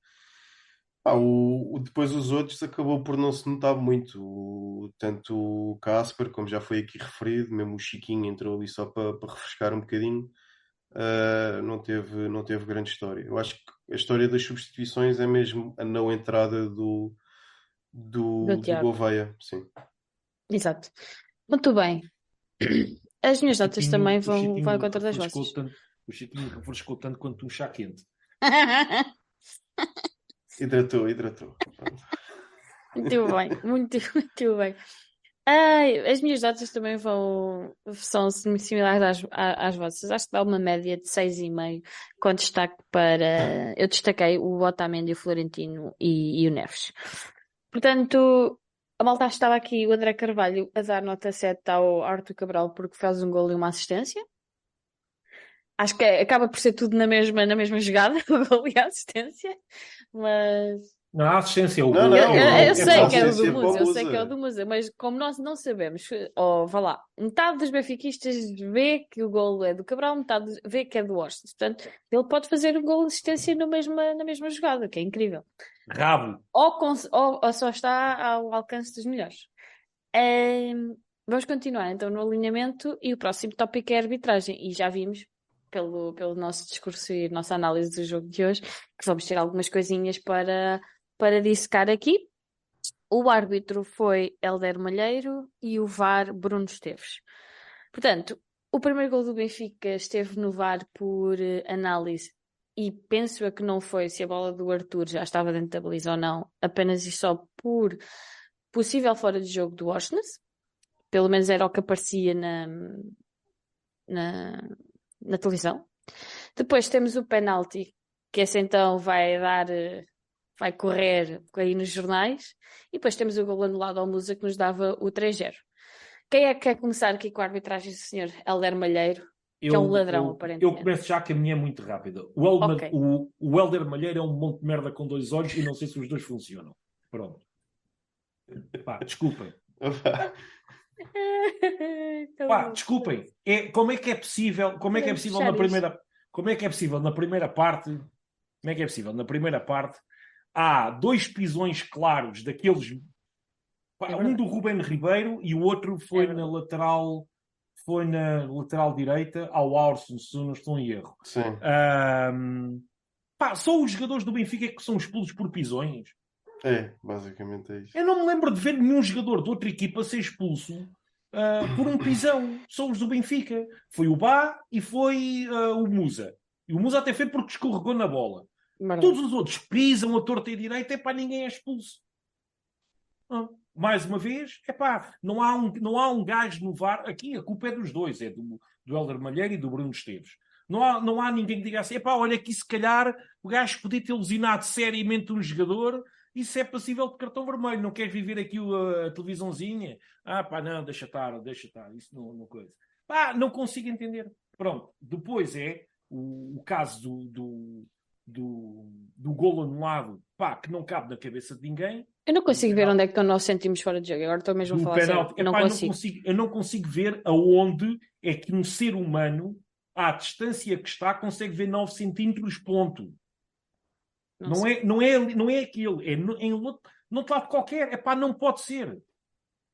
Ah, o, o, depois os outros acabou por não se notar muito. O, tanto o Casper, como já foi aqui referido, mesmo o Chiquinho entrou ali só para, para refrescar um bocadinho. Uh, não, teve, não teve grande história. Eu acho que a história das substituições é mesmo a não entrada do, do, do, do Gouveia. Sim. Exato. Muito bem. As minhas notas também vão, vão contra das vossas. Tanto, o Chiquinho refrescou tanto quanto um chá quente. hidratou, hidratou. Muito bem, muito, muito bem. Ai, as minhas notas também vão são similares às, às vossas. Acho que dá uma média de 6,5 com destaque para. Eu destaquei o Otamendi, o Florentino e, e o Neves. Portanto, a malta estava aqui, o André Carvalho, a dar nota 7 ao Arthur Cabral porque faz um gol e uma assistência. Acho que é, acaba por ser tudo na mesma, na mesma jogada, o gol e a assistência. Mas não, a assistência é o gol. Não, eu, eu, eu é sei que é o do Musa, eu sei que é o do Musa, mas como nós não sabemos, oh, vá lá, metade dos benfiquistas vê que o gol é do Cabral, metade vê que é do Washington. Portanto, ele pode fazer o gol de assistência no mesma, na mesma jogada, que é incrível. Rabo. Ou, ou, ou só está ao alcance dos melhores. Um, vamos continuar então no alinhamento e o próximo tópico é a arbitragem. E já vimos pelo, pelo nosso discurso e nossa análise do jogo de hoje que vamos ter algumas coisinhas para para dissecar aqui. O árbitro foi Helder Malheiro e o VAR Bruno Esteves. Portanto, o primeiro gol do Benfica esteve no VAR por uh, análise e penso a que não foi se a bola do Arthur já estava dentro da baliza ou não, apenas e só por possível fora de jogo do Washington. Pelo menos era o que aparecia na, na, na televisão. Depois temos o penalti, que esse então vai dar uh, vai correr aí nos jornais. E depois temos o gol anulado ao Musa que nos dava o 3-0. Quem é que quer começar aqui com a arbitragem do senhor Helder Malheiro? que é um ladrão, eu, aparentemente. Eu começo já que a minha é muito rápida. O, Elma, Ok. o, o Helder Malheiro é um monte de merda com dois olhos e não sei se os dois funcionam. Pronto. Pá, desculpem. Pá, desculpem. É, como é que é possível? Como é que é possível na primeira? Como é que é possível na primeira parte? Como é que é possível na primeira parte? Há dois pisões claros daqueles. É um do Ruben Ribeiro e o outro foi É na lateral. Foi na lateral direita ao Aurson, se não estou em erro. sim. Ahm, pá, só os jogadores do Benfica é que são expulsos por pisões. É, basicamente é isso. Eu não me lembro de ver nenhum jogador de outra equipa ser expulso ah, por um pisão. São os do Benfica. Foi o Bá e foi ah, o Musa. E o Musa até foi porque escorregou na bola. Verdade. Todos os outros pisam a torta e a direita, é pá, ninguém é expulso. Ah, mais uma vez, é pá, não há, um, não há um gajo no VAR. Aqui a culpa é dos dois, é do, do Helder Malheiro e do Bruno Esteves. Não há, não há ninguém que diga assim, é pá, olha aqui se calhar o gajo podia ter lesionado seriamente um jogador, isso é passível de cartão vermelho. Não queres viver aqui a, televisãozinha? Ah pá, não, deixa estar, deixa estar, isso não, não coisa. Pá, não consigo entender. Pronto, depois é o, o caso do, do, do, do golo anulado, pá, que não cabe na cabeça de ninguém. Eu não consigo ver onde é que estão 9 cêntimos fora de jogo. Agora estou mesmo a falar penalti. Eu não Epá, consigo. eu não consigo ver aonde é que um ser humano, à distância que está, consegue ver 9 centímetros, ponto. Não Não, é, não, é, não é aquele, é no- em outro, não outro lado qualquer. É pá, não pode ser.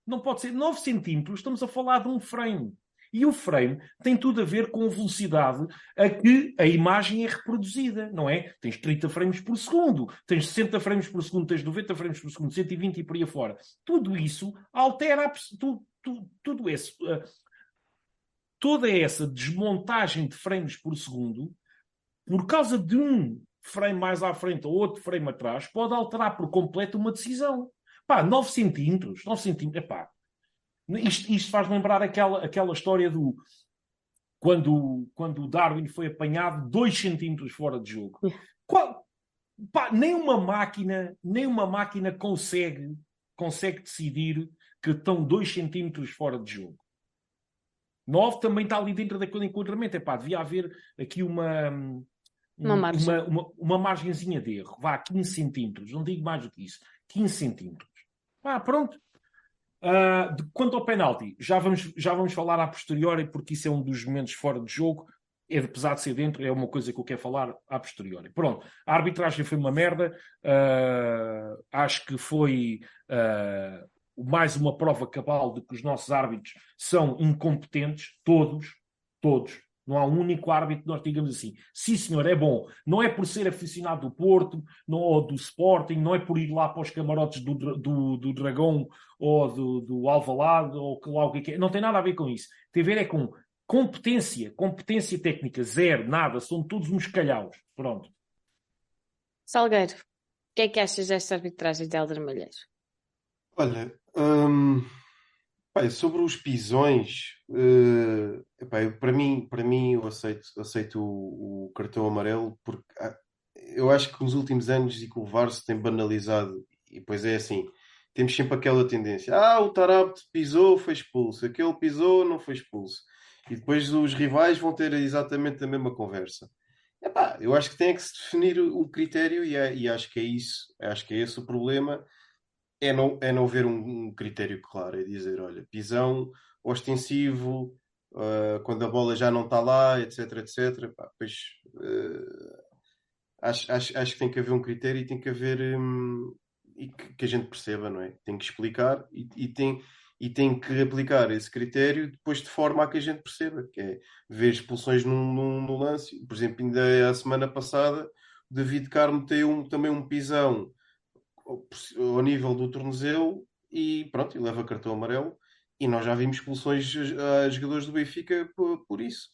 Não pode ser. 9 centímetros, estamos a falar de um frame. E o frame tem tudo a ver com a velocidade a que a imagem é reproduzida, não é? Tens 30 frames por segundo, tens 60 frames por segundo, tens 90 frames por segundo, 120 e por aí afora. Tudo isso altera a pers- tu, tu, tudo isso. ah, toda essa desmontagem de frames por segundo, por causa de um frame mais à frente ou outro frame atrás, pode alterar por completo uma decisão. Pá, 9 centímetros, 9 centímetros, epá. Isto, isto faz lembrar aquela, aquela história do quando, quando o Darwin foi apanhado 2 centímetros fora de jogo. Qual- pá, nem uma máquina, nem uma máquina consegue, consegue decidir que estão 2 centímetros fora de jogo. 9 também está ali dentro daquele enquadramento. Epá, devia haver aqui uma, um- Uma margem. uma, uma, uma margenzinha de erro. Vá, 15 centímetros. Não digo mais do que isso. 15 centímetros. Pá, pronto. Ah, de- quanto ao penalti, já vamos, já vamos falar a posteriori, porque isso é um dos momentos fora de jogo. É, apesar de ser dentro, é uma coisa que eu quero falar a posteriori. Pronto, a arbitragem foi uma merda. Ah, acho que foi ah, mais uma prova cabal de que os nossos árbitros são incompetentes, todos, todos. Não há um único árbitro que nós digamos assim, sim senhor, é bom. Não é por ser aficionado do Porto, não, ou do Sporting, não é por ir lá para os camarotes do, do, do Dragão ou do, do Alvalade, ou que lá o que é que é. Não tem nada a ver com isso. Tem a ver é com competência, competência técnica, zero, nada. São todos uns calhaus. Pronto. Salgueiro, o que é que achas desta arbitragem de Helder Malheiro? Olha, hum, pá, sobre os pisões, eu- para mim, para mim eu aceito, aceito o, o cartão amarelo porque ah, eu acho que nos últimos anos e que o VAR se tem banalizado, e pois é assim, temos sempre aquela tendência, ah, o Tarapte pisou, foi expulso, aquele pisou, não foi expulso. E depois os rivais vão ter exatamente a mesma conversa. Epá, eu acho que tem que se definir um critério e, é- e acho que é isso, acho que é esse o problema é não, é não ver um, um critério claro, é dizer, olha, pisão ostensivo, ah, quando a bola já não está lá, etc, etc. Pá, pois, ah, acho, acho, acho que tem que haver um critério e tem que haver hum, e que, que a gente perceba, não é? Tem que explicar e, e tem, e tem que aplicar esse critério depois de forma a que a gente perceba, que é ver expulsões num, lance. Por exemplo, ainda a semana passada, o David Carmo tem um, também um pisão ao, nível do tornozelo e pronto, e leva cartão amarelo. E nós já vimos expulsões a a jogadores do Benfica por, por isso.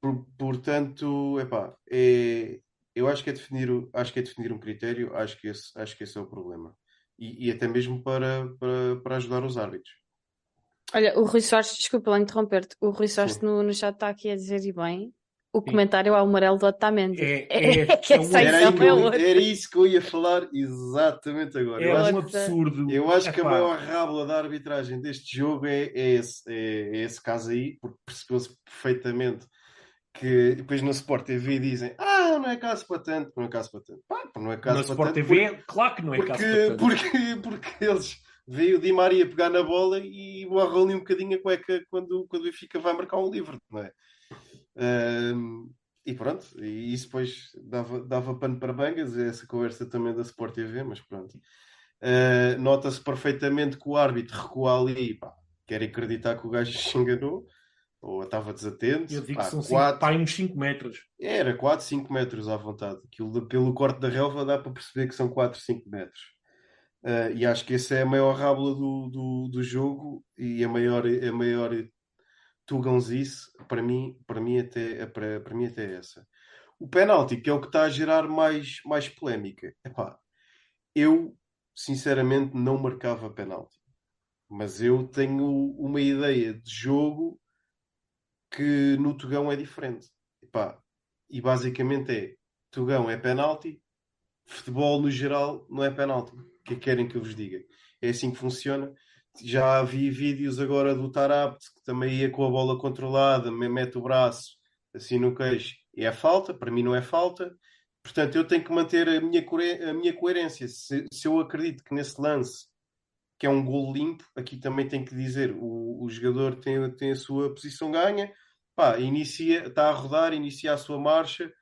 Por- portanto, epá, é, eu acho que é definir, acho que é definir um critério, acho que esse, acho que esse é o problema. E, e até mesmo para, para, para ajudar os árbitros. Olha, o Rui Soares, desculpa lá interromper-te, o Rui Soares no, no chat está aqui a dizer e bem O comentário ao amarelo do Otamendi. É- É, é- que é Era, aí é era isso que eu ia falar exatamente agora. É eu, acho, um absurdo. eu acho que a Epá, maior rábula da arbitragem deste jogo é, é esse, é, é esse caso aí, porque percebeu-se perfeitamente que depois no Sport TV dizem ah, não é caso para tanto, não é caso para tanto. Pá, não é caso Na para Sport tanto. TV, é claro que não é porque, caso para porque, tanto. porque, porque eles veem o Di Maria pegar na bola e borram ali um bocadinho a cueca quando, quando o Benfica vai marcar um livre, não é? E pronto, e isso depois dava, dava pano para bangas, essa conversa também da Sport TV, mas pronto. Ah, Nota-se perfeitamente que o árbitro recua ali, pá, quer acreditar que o gajo se enganou, ou estava desatento. Eu digo pá, que são cinco, quatro- pá, uns 5 metros. era 4, 5 metros à vontade. Aquilo de- pelo corte da relva dá para perceber que são 4, 5 metros. Ah, e acho que essa é a maior rábula do, do, do jogo e a maior, a maior tugãozice, para mim, para mim até, é para, para mim até é essa. O penalti, que é o que está a gerar mais, mais polémica. Epá, eu, sinceramente, não marcava penalti. Mas eu tenho uma ideia de jogo que no Tugão é diferente. Epá, e basicamente é Tugão é penalti, futebol no geral não é penalti. O que é que querem que eu vos diga? É assim que funciona. Já vi vídeos agora do Tarabt que também ia com a bola controlada, me- mete o braço assim no queixo e é falta. Para mim não é falta. Portanto, eu tenho que manter a minha, a minha coerência. Se, se eu acredito que nesse lance que é um gol limpo, aqui também tem que dizer, o, o jogador tem, tem a sua posição ganha, pá, inicia, está a rodar, inicia a sua marcha,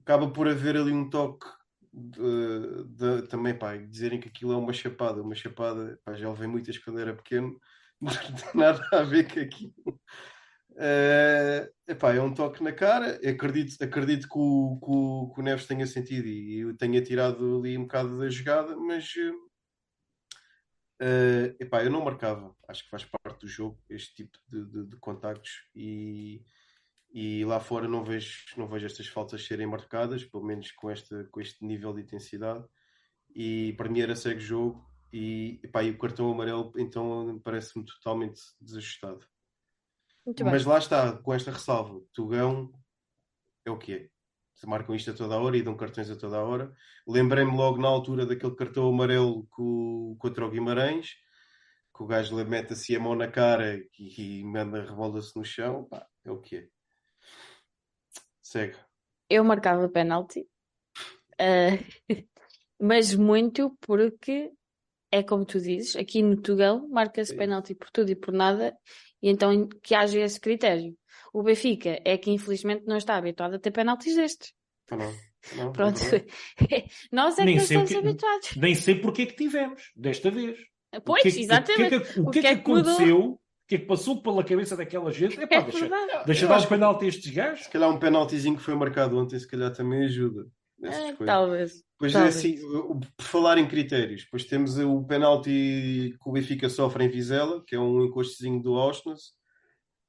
acaba por haver ali um toque de, de- também, pá, dizerem que aquilo é uma chapada, uma chapada, pá, já levei muitas quando era pequeno, não tem nada a ver com aquilo. Eh, epá, é um toque na cara. Acredito, acredito que, o, que, o, que o Neves tenha sentido e tenha tirado ali um bocado da jogada, mas eh, epá, eu não marcava. Acho que faz parte do jogo este tipo de, de, de contactos e, e lá fora não vejo, não vejo estas faltas serem marcadas, pelo menos com, esta, com este nível de intensidade. E para mim era segue jogo e, epá, e o cartão amarelo então parece-me totalmente desajustado. Muito bem. Mas lá está, com esta ressalva, Tugão é o que é. Se marcam isto a toda a hora e dão cartões a toda a hora. Lembrei-me logo na altura daquele cartão amarelo co- contra o Guimarães, que o gajo mete assim a mão na cara e, e manda revolta-se no chão. Pá, é o que é. Segue. Eu marcava penalti, ah, mas muito porque é como tu dizes, aqui no Tugão marca-se penalti por tudo e por nada, e então que haja esse critério. O Benfica é que infelizmente não está habituado a ter penaltis destes. Não? Não, é Pronto. verdade. Nós é que Nem não o estamos que- habituados. Nem sei porque é que tivemos, desta vez. Pois, o que é que, exatamente. O que é que, o que é que mudou? aconteceu? O que é que passou pela cabeça daquela gente? Epá, É deixa, verdade. deixa dar um penalti a estes gajos. Se calhar um penaltizinho que foi marcado ontem, se calhar também ajuda. É, coisas. talvez. Pois é, Talvez. assim, o- por falar em critérios, depois temos o penalti que o Benfica sofre em Vizela, que é um encostezinho do Osnas.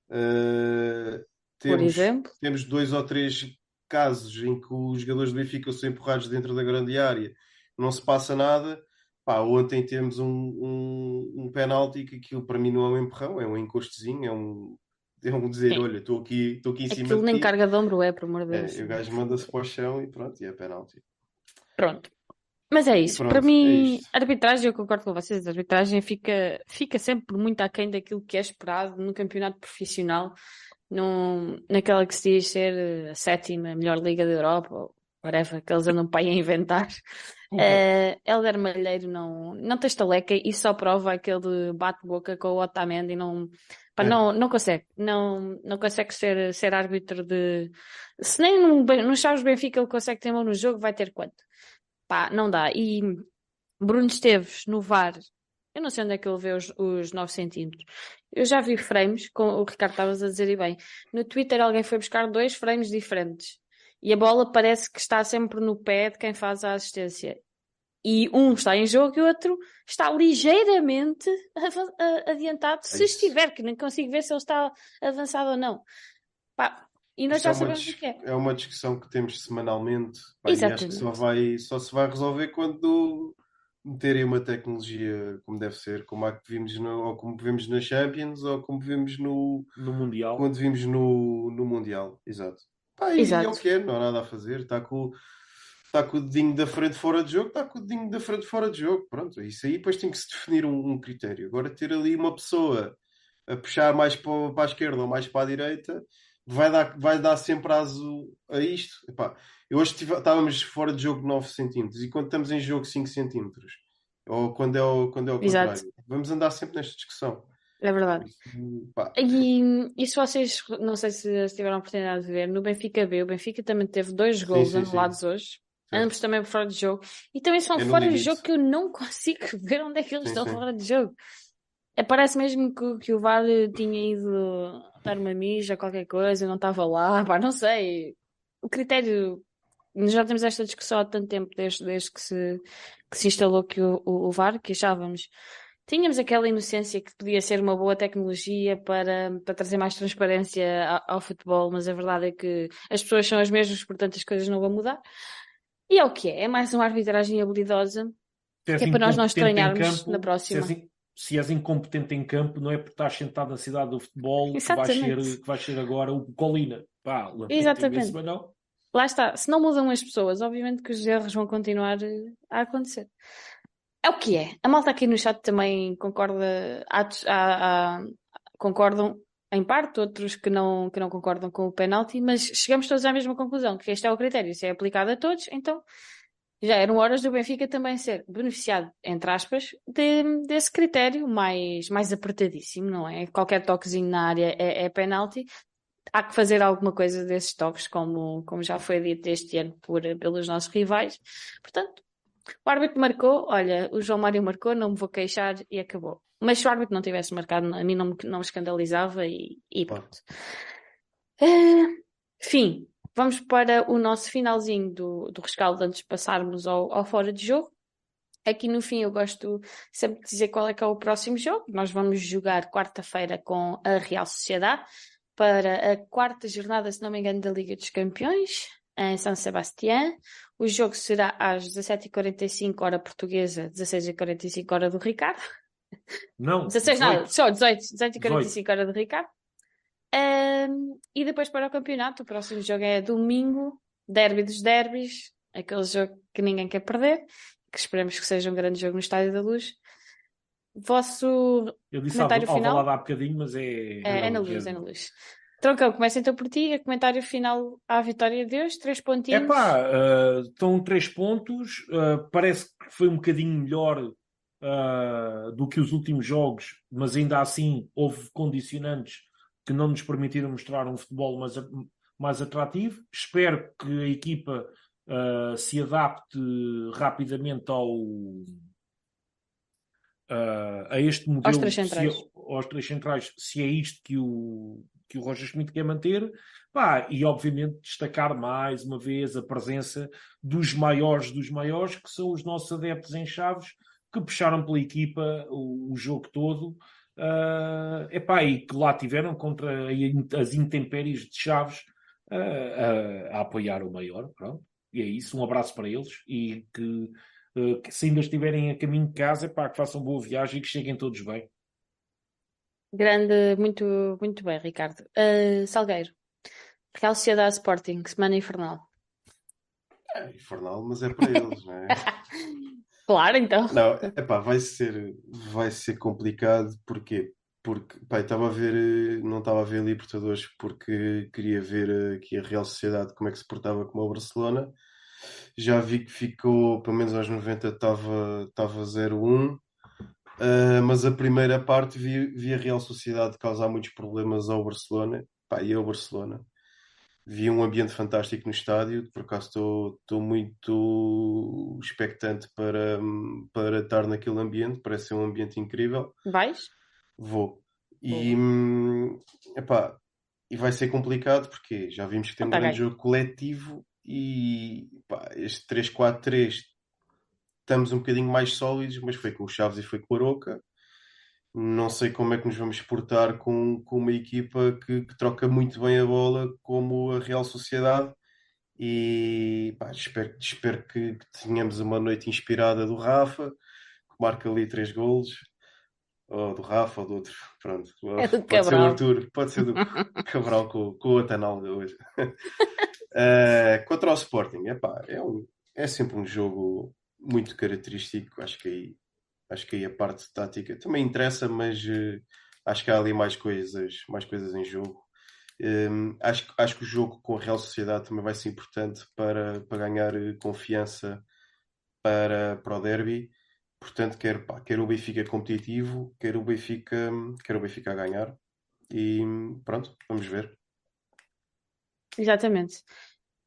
Uh, Por temos, exemplo, temos dois ou três casos em que os jogadores do Benfica são empurrados dentro da grande área, não se passa nada. Pá, ontem temos um, um, um penalti que aquilo para mim não é um empurrão, é um encostezinho, é um, é um dizer: Sim. olha, estou aqui, aqui em cima aquilo nem carga de ombro é, por amor de É, Deus. e o gajo manda-se para o chão e pronto, e é penalti. Pronto. Mas é isso. Pronto, Para é mim, a arbitragem, eu concordo com vocês, a arbitragem fica, fica sempre muito aquém daquilo que é esperado no campeonato profissional, num, naquela que se diz ser a sétima melhor liga da Europa, ou whatever, que eles andam para aí a inventar. Eh, Helder Malheiro não, não tem estaleca e só prova aquele bate-boca com o Otamendi, não, pá, É. não, não consegue, não, não consegue ser, ser árbitro de, se nem no, no Chaves Benfica ele consegue ter mão no jogo, vai ter quanto? Pá, não dá. E Bruno Esteves no VAR, eu não sei onde é que ele vê os, os 9 centímetros. Eu já vi frames, com o Ricardo estavas a dizer e bem. No Twitter alguém foi buscar dois frames diferentes. E a bola parece que está sempre no pé de quem faz a assistência. E um está em jogo e o outro está ligeiramente adiantado, se É isso. estiver, que nem consigo ver se ele está avançado ou não. Pá, e nós Isto já é uma sabemos o que é. é uma discussão que temos semanalmente pá, e acho que Exatamente. só, vai, só se vai resolver quando meterem uma tecnologia como deve ser, como a que vimos no, ou como vimos na Champions ou como vimos no No Mundial. quando vimos no, no Mundial. Exato. Pá, e Exato. é o que é, não há nada a fazer. Está com, está com o dedinho da frente fora de jogo, está com o dedinho da frente fora de jogo. Pronto, isso aí depois tem que se definir um, um critério. Agora ter ali uma pessoa a puxar mais para, para a esquerda ou mais para a direita vai dar, vai dar sempre aso a isto. Epá, eu hoje tive, estávamos fora de jogo 9 centímetros e quando estamos em jogo 5 centímetros, ou quando é o, quando é o Exato. contrário, vamos andar sempre nesta discussão. É verdade. Pá, E, e se vocês, não sei se se tiveram a oportunidade de ver, no Benfica B, o Benfica também teve dois gols sim, sim. anulados hoje, Certo. ambos também fora de jogo, e também são fora de jogo que eu não consigo ver onde é que eles Sim, estão sim. fora de jogo. É, parece mesmo que, que o VAR tinha ido dar uma mija, qualquer coisa, não estava lá, pá, não sei. O critério, já temos esta discussão há tanto tempo, desde, desde que, se, que se instalou que o, o, o VAR, que achávamos Tínhamos aquela inocência que podia ser uma boa tecnologia para, para trazer mais transparência ao, ao futebol, mas a verdade é que as pessoas são as mesmas, portanto as coisas não vão mudar. E é o que é, é mais uma arbitragem habilidosa, Se que é para nós não estranharmos campo, na próxima. Se és, in- se és incompetente em campo, não é porque estás sentado na cidade do futebol que vais, ser, que vais ser agora o Colina. Pá, Exatamente. imenso, não. Lá está, se não mudam as pessoas, obviamente que os erros vão continuar eh, a acontecer. É o que é. A malta aqui no chat também concorda, há, há- há- concordam em parte, outros que não, que não concordam com o penalti, mas chegamos todos à mesma conclusão, que este é o critério, se é aplicado a todos, então já eram horas do Benfica também ser beneficiado, entre aspas, de- desse critério mais, mais apertadíssimo, não é? Qualquer toquezinho na área é, é penalti. Há que fazer alguma coisa desses toques, como, como já foi dito este ano por, pelos nossos rivais. Portanto, o árbitro marcou, olha, o João Mário marcou, não me vou queixar e acabou. Mas se o árbitro não tivesse marcado, a mim não me, não me escandalizava e, e pronto. Eh, fim, vamos para o nosso finalzinho do, do rescaldo antes de passarmos ao, ao fora de jogo. Aqui no fim eu gosto sempre de dizer qual é que é o próximo jogo. Nós vamos jogar quarta-feira com a Real Sociedade para a quarta jornada, se não me engano, da Liga dos Campeões, em São Sebastião. O jogo será às 17h45 hora portuguesa, 16h45 hora do Ricardo. Não. 16 nada, 18. só 18, 18h45 hora do Ricardo. Ahm, e depois para o campeonato, o próximo jogo é domingo, derby dos derbys, aquele jogo que ninguém quer perder, que esperemos que seja um grande jogo no Estádio da Luz. Vosso Eu disse Comentário ao, ao final? Valado há bocadinho, mas é. é, é na luz, é na luz. Troncão, começa então por ti, a comentário final à vitória de Deus, três pontinhos. Epá, uh, estão três pontos. uh, parece que foi um bocadinho melhor uh, do que os últimos jogos, mas ainda assim houve condicionantes que não nos permitiram mostrar um futebol mais, mais atrativo. Espero que a equipa uh, se adapte rapidamente ao. a este modelo três se é- centrais. aos três centrais, se é isto que o, que o Roger Schmidt quer manter, Pá, e obviamente destacar mais uma vez a presença dos maiores dos maiores, que são os nossos adeptos em Chaves, que puxaram pela equipa o, o jogo todo, ah, epá, e que lá tiveram contra as intempéries de Chaves ah, a, a apoiar o maior. Pronto. E é isso, um abraço para eles e que, ah, que se ainda estiverem a caminho de casa, epá, que façam boa viagem e que cheguem todos bem. Grande, muito, muito bem, Ricardo. Ah, Salgueiro, Real Sociedade Sporting, semana infernal. É infernal, mas é para eles, não é? Claro, então. Não, epá, vai ser, vai ser complicado, porquê? Porque, pá, estava a ver, eh, não estava a ver Libertadores porque queria ver eh, aqui a Real Sociedade como é que se portava com o Barcelona. Já vi que ficou, pelo menos aos 90 estava, estava 0-1, Ah, mas a primeira parte vi, vi a Real Sociedade causar muitos problemas ao Barcelona, pá, e ao Barcelona. Vi um ambiente fantástico no estádio, por acaso estou, muito expectante para, para estar naquele ambiente, parece ser um ambiente incrível. Vais? Vou. E, hum, epá, e vai ser complicado porque já vimos que tem um grande jogo coletivo e pá, este 3-4-3 estamos um bocadinho mais sólidos, mas foi com o Chaves e foi com o Aroca. Não sei como é que nos vamos portar com, com uma equipa que, que troca muito bem a bola, como a Real Sociedade. E pá, espero, espero que, que tenhamos uma noite inspirada do Rafa, que marca ali três golos. ou do Rafa, ou do outro. Pronto. É do pode ser o Cabral. Arthur, pode ser do Cabral com, com o Atanalga hoje. Eh, contra o Sporting, epá, é, um, é sempre um jogo muito característico. Acho que aí, acho que aí a parte tática também interessa, mas eh, acho que há ali mais coisas, mais coisas em jogo. Um, acho, acho que o jogo com a Real Sociedade também vai ser importante para, para ganhar eh, confiança para, para o derby. Portanto, quer, pá, quer o Benfica competitivo, quer o Benfica, quer o Benfica a ganhar. E pronto, vamos ver. Exatamente.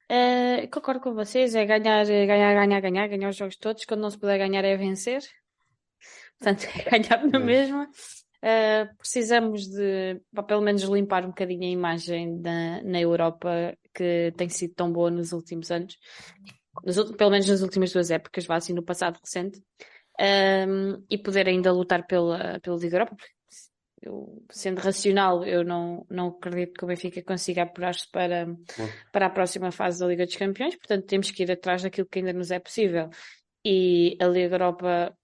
Eh, concordo com vocês, é ganhar, ganhar, ganhar, ganhar, ganhar os jogos todos. Quando não se puder ganhar é vencer. Portanto, é ganhar na É. mesma. Eh, precisamos de, pá, pelo menos, limpar um bocadinho a imagem da, na Europa que tem sido tão boa nos últimos anos. Nos pelo menos nas últimas duas épocas, vá assim no passado recente. Ehm, e poder ainda lutar pela, pela Liga Europa, porque eu, sendo racional, eu não, não acredito que o Benfica consiga apurar-se para, para a próxima fase da Liga dos Campeões, portanto temos que ir atrás daquilo que ainda nos é possível. E a Liga Europa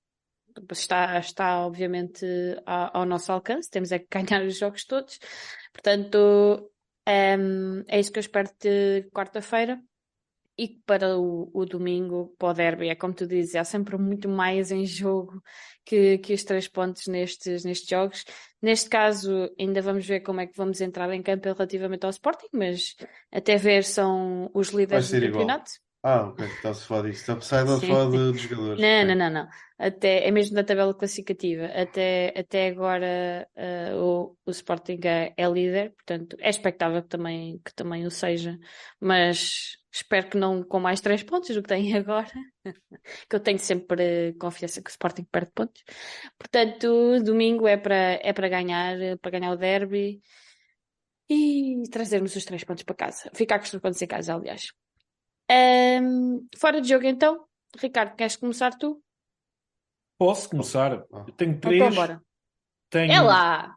está, está obviamente ao, ao nosso alcance, temos é que ganhar os jogos todos, portanto ehm, é isso que eu espero de quarta-feira. E que para o, o domingo, para o derby, é como tu dizes, há sempre muito mais em jogo que, que os três pontos nestes, nestes jogos. Neste caso, ainda vamos ver como é que vamos entrar em campo relativamente ao Sporting, mas até ver são os líderes do igual. campeonato. Ah, ok, está-se a falar disso. Está a falar de- dos jogadores. Não, não, não, não. Até, é mesmo da tabela classificativa. Até, até agora eh, o, o Sporting é, é líder, portanto é expectável que também, que também o seja, mas espero que não com mais três pontos do que tem agora, que eu tenho sempre confiança que o Sporting perde pontos. Portanto, domingo é para é para ganhar, para ganhar o derby e trazermos os três pontos para casa. Ficar com os três pontos em casa, aliás. Ahm, fora de jogo então, Ricardo, queres começar tu? Posso começar? Ah. Eu tenho Então, três. bora. Tenho É lá!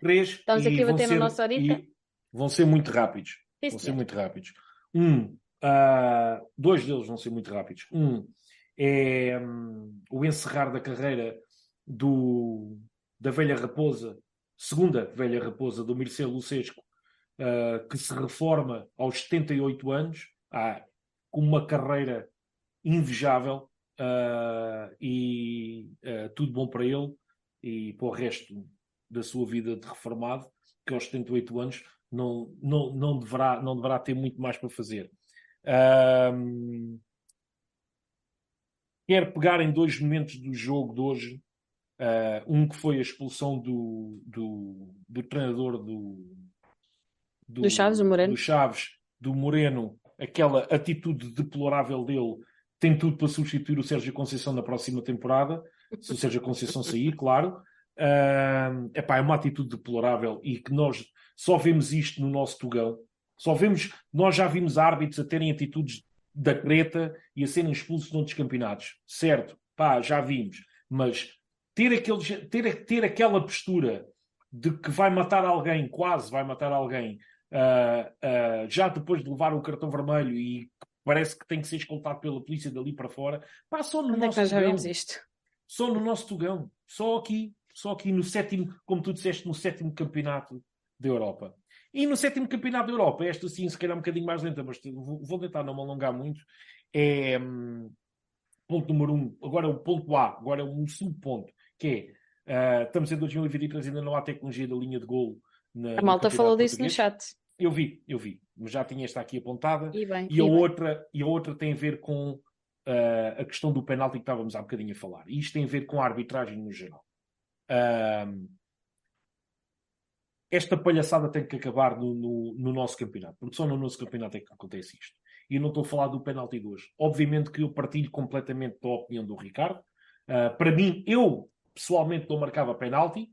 três. Estamos aqui a vão bater na ser- nossa horita. Vão ser muito rápidos. Sim, Vão ser muito rápidos. Um, ah, dois deles vão ser muito rápidos. Um é hum, o encerrar da carreira do, da velha raposa, segunda velha raposa do Mircea Lucesco, ah, que se reforma aos 78 anos, ah, com uma carreira invejável ah, e ah, tudo bom para ele e para o resto da sua vida de reformado, que aos 78 anos não, não, não, deverá, não deverá ter muito mais para fazer. Ahm, quero pegar em dois momentos do jogo de hoje. Ah, um que foi a expulsão do, do, do treinador do, Do Chaves, o Moreno. do Chaves, do Moreno, aquela atitude deplorável dele, tem tudo para substituir o Sérgio Conceição na próxima temporada, se o Sérgio Conceição sair, claro. Ah, epá, é uma atitude deplorável e que nós só vemos isto no nosso Tugão. Só vemos, nós já vimos árbitros a terem atitudes da treta e a serem expulsos noutros campeonatos. Certo, pá, já vimos. Mas ter, aquele, ter, ter aquela postura de que vai matar alguém, quase vai matar alguém, ah, ah, já depois de levar um cartão vermelho e parece que tem que ser escoltado pela polícia dali para fora, pá, só no Onde é que nosso nós já Tugão. vimos isto? Só no nosso Tugão. Só aqui. Só aqui no sétimo, como tu disseste, no sétimo campeonato da Europa. E no sétimo campeonato da Europa, esta sim, se calhar um bocadinho mais lenta, mas vou vou tentar não me alongar muito. É hum, ponto número um. Agora é o ponto A, agora é um subponto, que é ah, estamos em 2023, ainda não há tecnologia da linha de gol. Na, A no malta falou disso no português. chat. Eu vi, eu vi, mas já tinha esta aqui apontada. E bem, E a, e bem. outra, e a outra tem a ver com ah, a questão do penalti que estávamos há bocadinho a falar. E isto tem a ver com a arbitragem no geral. Ahm, esta palhaçada tem que acabar no, no- no nosso campeonato, porque só no nosso campeonato é que acontece isto. E eu não estou a falar do penalti de hoje. Obviamente que eu partilho completamente da opinião do Ricardo. Ah, para mim, eu pessoalmente não marcava penalti,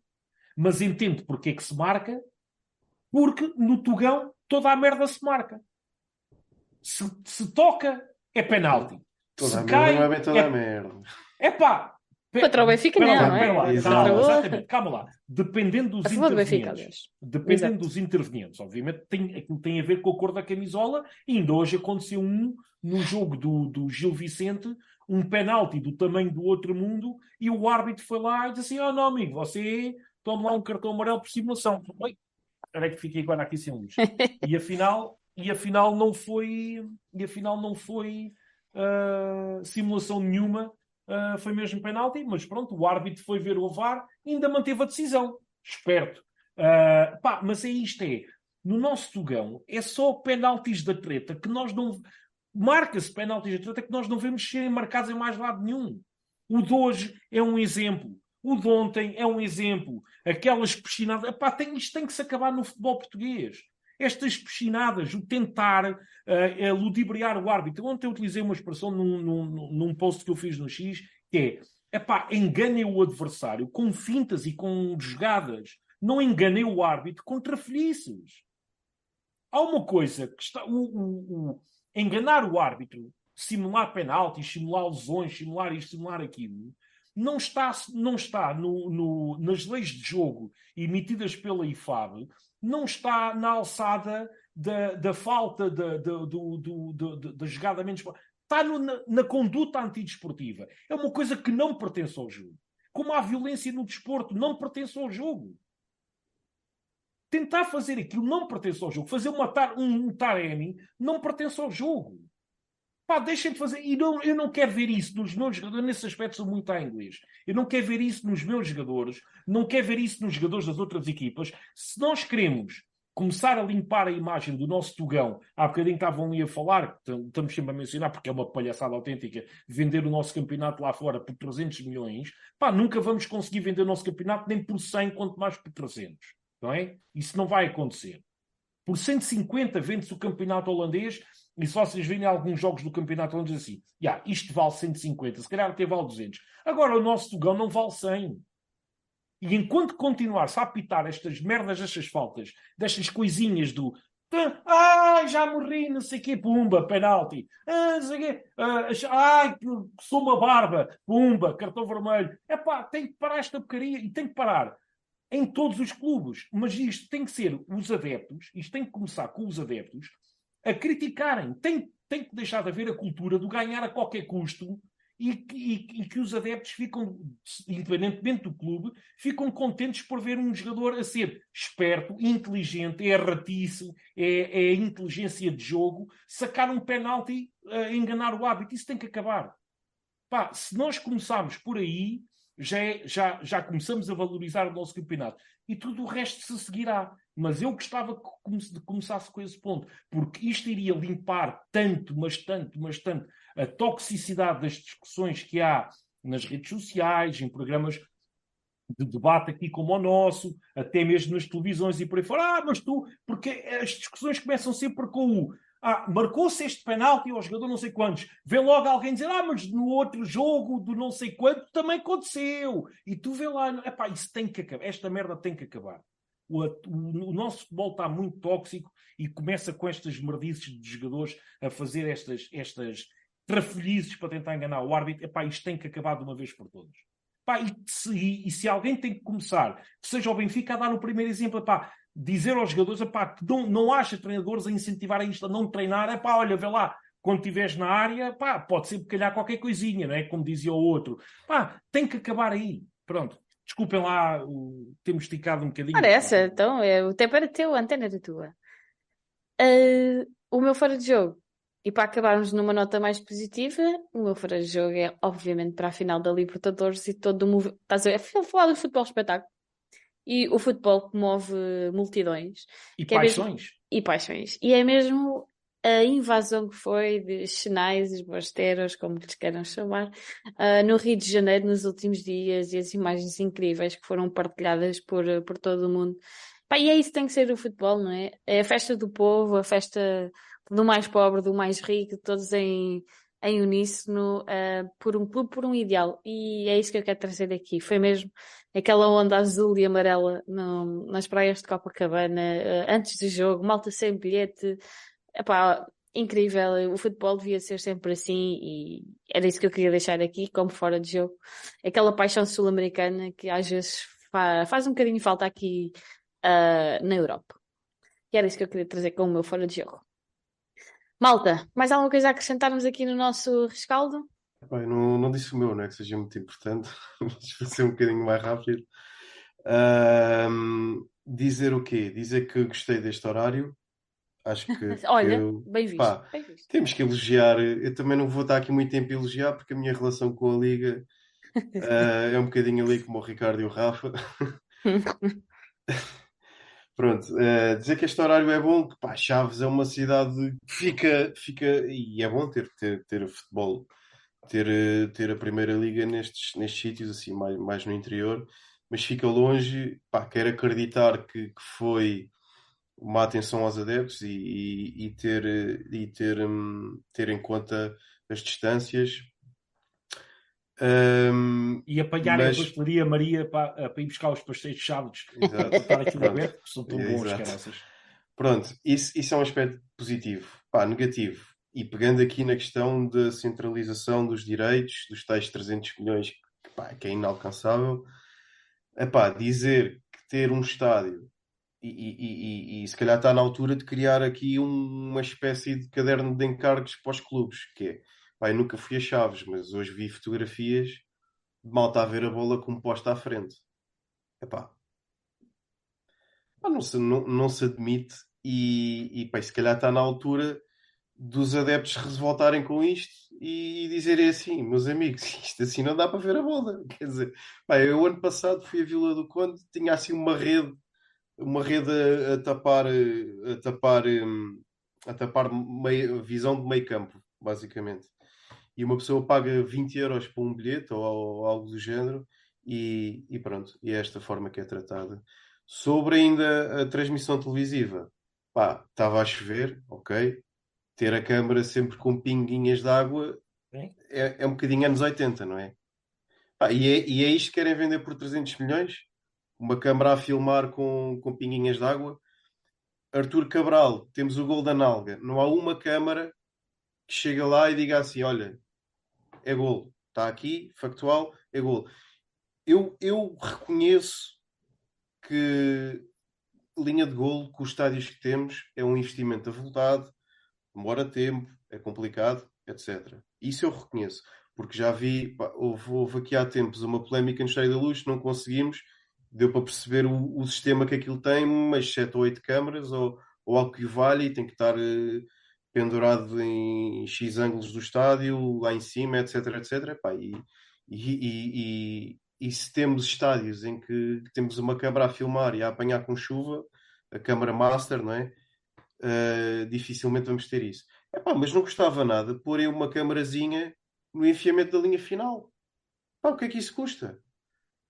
mas entendo porque é que se marca, porque no Tugão toda a merda se marca. Se, se toca, é penalti. Toda se a cai, merda não é bem toda é a merda. Epá, Contra o Benfica, não, não é? lá, Exato. exatamente, calma lá. Dependendo dos Benfica, intervenientes, aliás. dependendo Exato. dos intervenientes, obviamente tem, aquilo tem a ver com a cor da camisola, e ainda hoje aconteceu um no jogo do, do Gil Vicente, um penalti do tamanho do outro mundo, e o árbitro foi lá e disse assim: Oh, não, amigo, você toma lá um cartão amarelo por simulação. Oi, Aí que fiquei agora aqui sem luz. E afinal, e afinal não foi, e afinal não foi ah, simulação nenhuma, ah, foi mesmo penalti, mas pronto, o árbitro foi ver o VAR e ainda manteve a decisão. Esperto. Ah, pá, mas é isto é, no nosso Tugão, é só penaltis da treta que nós não. Marca-se penaltis da treta que nós não vemos serem marcados em mais lado nenhum. O de hoje é um exemplo. O de ontem é um exemplo. Aquelas piscinadas. Epá, tem, isto tem que se acabar no futebol português. Estas piscinadas, o tentar uh, ludibriar o árbitro. Ontem eu utilizei uma expressão num, num, num post que eu fiz no X, que é epá, enganem o adversário com fintas e com jogadas. Não enganem o árbitro com trafolhices. Há uma coisa que está. O, o, o, enganar o árbitro, simular penaltis, simular lesões, simular isto, simular aquilo, não está, não está no, no, nas leis de jogo emitidas pela IFAB, não está na alçada da, da falta da, da, do, do, do, da jogada menos. Está no, na, na, conduta antidesportiva. É uma coisa que não pertence ao jogo. Como a violência no desporto não pertence ao jogo. Tentar fazer aquilo não pertence ao jogo. Fazer uma tar, um, um taremi não pertence ao jogo. Pá, deixem de fazer. E não, eu não quero ver isso nos meus jogadores. Nesse aspecto, sou muito a inglês. Eu não quero ver isso nos meus jogadores. Não quero ver isso nos jogadores das outras equipas. Se nós queremos começar a limpar a imagem do nosso Tugão, há bocadinho estavam ali a falar, estamos sempre a mencionar, porque é uma palhaçada autêntica, vender o nosso campeonato lá fora por 300 milhões. Pá, nunca vamos conseguir vender o nosso campeonato nem por 100, quanto mais por 300. Não é? Isso não vai acontecer. Por 150 vende-se o campeonato holandês e se vocês virem alguns jogos do campeonato holandês assim, yeah, isto vale 150, se calhar até vale 200. Agora o nosso Tugão não vale 100. E enquanto continuar-se a apitar estas merdas, estas faltas, destas coisinhas do ah, já morri, não sei o quê, pumba, penalti. Ah, não sei o quê. Ah, sou uma barba, pumba, cartão vermelho. É pá, tem que parar esta porcaria e tem que parar em todos os clubes. Mas isto tem que ser os adeptos, isto tem que começar com os adeptos a criticarem. Tem, tem que deixar de haver a cultura do ganhar a qualquer custo e, e, e, que os adeptos ficam, independentemente do clube, ficam contentes por ver um jogador a ser esperto, inteligente, é ratice, é, é inteligência de jogo, sacar um penalti, a enganar o hábito. Isso tem que acabar. Pá, se nós começarmos por aí, já, é, já, já começamos a valorizar o nosso campeonato. E tudo o resto se seguirá. Mas eu gostava que começasse com esse ponto, porque isto iria limpar tanto, mas tanto, mas tanto, a toxicidade das discussões que há nas redes sociais, em programas de debate aqui como o nosso, até mesmo nas televisões e por aí fora. Ah, mas tu, porque as discussões começam sempre com o ah, marcou-se este penalti ao jogador não sei quantos. Vê logo alguém dizer, ah, mas no outro jogo do não sei quanto também aconteceu. E tu vê lá, epá, isso tem que acabar. Esta merda tem que acabar. O, o, nosso futebol está muito tóxico e começa com estas merdices de jogadores a fazer estas, estas trafolhices para tentar enganar o árbitro. Epá, isto tem que acabar de uma vez por todas. Epá, e, se, e se alguém tem que começar, que seja o Benfica a dar o primeiro exemplo, epá, dizer aos jogadores, epá, que não, não acha treinadores a incentivarem isto a não treinar, epá, olha, vê lá, quando estiveres na área, pá, pode ser calhar qualquer coisinha, não é? Como dizia o outro. Pá, tem que acabar aí. Pronto. Desculpem lá, o... esticado um bocadinho. Parece, então, é, o tempo era teu, a antena era tua. Uh, o meu fora de jogo, e para acabarmos numa nota mais positiva, o meu fora de jogo é, obviamente, para a final da Libertadores e todo o movimento. Estás a ver? falar do futebol espetáculo. E o futebol que move multidões. E paixões. É mesmo... E paixões. E é mesmo a invasão que foi de chinais, bosteiros, como lhes queiram chamar, uh, no Rio de Janeiro nos últimos dias e as imagens incríveis que foram partilhadas por, por todo o mundo. Pá, e é isso que tem que ser o futebol, não é? É a festa do povo, a festa do mais pobre, do mais rico, todos em, em uníssono, uh, por um clube, por um ideal. E é isso que eu quero trazer aqui. Foi mesmo aquela onda azul e amarela no, nas praias de Copacabana, uh, antes do jogo, malta sem bilhete. Epá, incrível. O futebol devia ser sempre assim e era isso que eu queria deixar aqui, como fora de jogo. Aquela paixão sul-americana que às vezes faz, faz um bocadinho falta aqui uh, na Europa. E era isso que eu queria trazer com o meu fora de jogo. Malta, mais alguma coisa a acrescentarmos aqui no nosso rescaldo? Bem, não, não disse o meu, não é que seja muito importante, mas vou ser um bocadinho mais rápido. Dizer o quê? Dizer que gostei deste horário. Acho que. Olha, que, bem, visto, pá, bem visto. Temos que elogiar. Eu também não vou estar aqui muito tempo a elogiar, porque a minha relação com a Liga uh, é um bocadinho ali como o Ricardo e o Rafa. Pronto, uh, dizer que este horário é bom, que pá, Chaves é uma cidade que fica, fica e é bom ter, ter, ter futebol, ter, eh, ter a primeira liga nestes, nestes sítios, assim, mais, mais no interior, mas fica longe, pá, quero acreditar que, que foi uma atenção aos adeptos e, e, e ter, e ter, um, ter em conta as distâncias. Um, e apanhar mas... a pastelaria Maria para, para ir buscar os pastéis de chaves para estar aquilo aberto, que são tão bons, Exato. caraças. Pronto, isso, isso é um aspecto positivo. Pá, negativo. E pegando aqui na questão da centralização dos direitos, dos tais 300 milhões, que, pá, que é inalcançável, epá, dizer que ter um estádio e, e, e, e se calhar está na altura de criar aqui um- uma espécie de caderno de encargos para os clubes, que é, eu nunca fui a Chaves, mas hoje vi fotografias de malta a ver a bola como posta à frente. Epá, pá, não se, não, não se admite e, e pá, se calhar está na altura dos adeptos revoltarem com isto e dizerem assim, meus amigos, isto assim não dá para ver a bola. Quer dizer, pá, eu ano passado fui a Vila do Conde, tinha assim uma rede, uma rede a, a tapar, a tapar, hum, a tapar meio, visão de meio campo, basicamente. E uma pessoa paga 20 euros por um bilhete ou, ou algo do género e, e pronto, e é esta forma que é tratada. Sobre ainda a transmissão televisiva, pá, estava a chover, ok, ter a câmara sempre com pinguinhas de água é, é um bocadinho anos 80, não é? Pá, e, é e é isto que querem vender por 300 milhões? Uma câmara a filmar com, com pinguinhas de água? Arthur Cabral, temos o gol da Nalga. Não há uma câmara que chega lá e diga assim: olha, é gol. Está aqui, factual, é gol. Eu, eu reconheço que linha de golo, com os estádios que temos, é um investimento avultado, demora tempo, é complicado, etc. Isso eu reconheço, porque já vi, pá, houve, houve aqui há tempos uma polémica no Estádio da Luz, não conseguimos, deu para perceber o, o sistema que aquilo tem, mas 7 ou 8 câmaras, ou, ou algo que o valha, e tem que estar eh, pendurado em X ângulos do estádio, lá em cima, etc, etc. Pá, e, e, e, e, se temos estádios em que temos uma câmara a filmar e a apanhar com chuva, a câmara master, não é? Uh, dificilmente vamos ter isso. Epá, mas não custava nada porem uma câmarazinha no enfiamento da linha final. Pá, o que é que isso custa?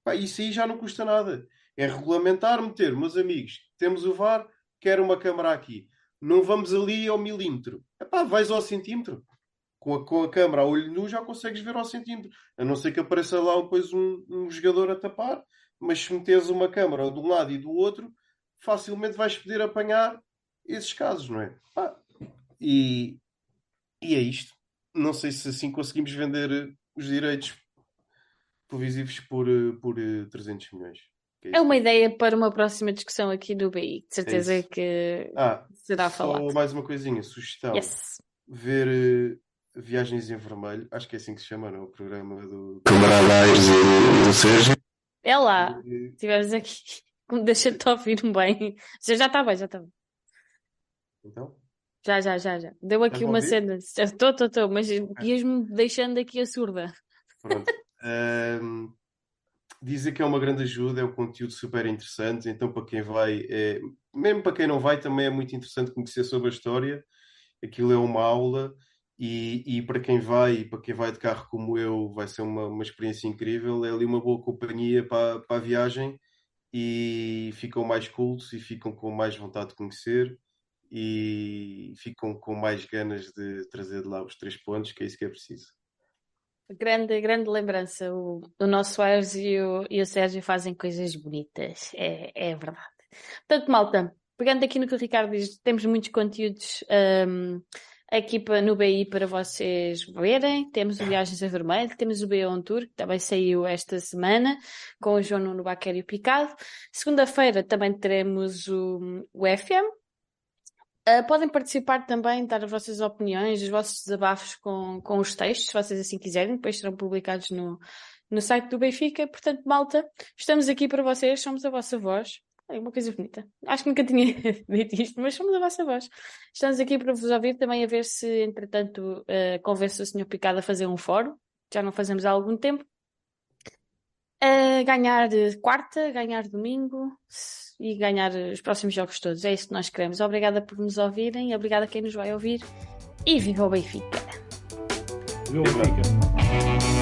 Pá, isso aí já não custa nada. É regulamentar, meter, meus amigos, temos o VAR, quero uma câmara aqui. Não vamos ali ao milímetro. Epá, vais ao centímetro. Com a, com a câmara a olho nu já consegues ver ao centímetro. A não ser que apareça lá depois um, um jogador a tapar. Mas se meteres uma câmara de um lado e do outro, facilmente vais poder apanhar esses casos, não é? Ah, e, e é isto. Não sei se assim conseguimos vender os direitos televisivos por, por 300 milhões. É uma ideia para uma próxima discussão aqui do BI. De certeza isso. que Ah, será só falado. mais uma coisinha, sugestão. Yes. Ver eh, Viagens em Vermelho, acho que é assim que se chama, não? é? O programa do Camarada Aires e do Sérgio. É lá. Eh, Estivemos aqui. Deixa-te ouvir bem. Já já está bem, já está bem. Então, Já, já, já, já. Deu aqui uma ouvir? cena. Estou, estou, estou, mas ias-me deixando aqui a surda. pronto. Ahm, dizer que é uma grande ajuda, é um conteúdo super interessante, então para quem vai, é- mesmo para quem não vai, também é muito interessante conhecer sobre a história. Aquilo é uma aula e, e para quem vai, e para quem vai de carro como eu, vai ser uma, uma experiência incrível. É ali uma boa companhia para, para a viagem e ficam mais cultos e ficam com mais vontade de conhecer e ficam com mais ganas de trazer de lá os três pontos, que é isso que é preciso. Grande, grande lembrança. O, o nosso Soares e o, e o Sérgio fazem coisas bonitas. É, é verdade. Portanto, malta, pegando aqui no que o Ricardo diz, temos muitos conteúdos hum, a equipa no BI para vocês verem. Temos o Viagens a Vermelho, temos o BI On Tour, que também saiu esta semana, com o João Nuno Baquer e o Picado. Segunda-feira também teremos o, o FM. Uh, podem participar também, dar as vossas opiniões, os vossos desabafos com, com os textos, se vocês assim quiserem, depois serão publicados no, no site do Benfica. Portanto, malta, estamos aqui para vocês, somos a vossa voz. É uma coisa bonita. Acho que nunca tinha dito isto, mas somos a vossa voz. Estamos aqui para vos ouvir também a ver se, entretanto, uh, convence o Sr. Picado a fazer um fórum. Já não fazemos há algum tempo. Uh, ganhar quarta, ganhar domingo e ganhar os próximos jogos todos. É isso que nós queremos. Obrigada por nos ouvirem, obrigada a quem nos vai ouvir e viva o Benfica! Viva o Benfica!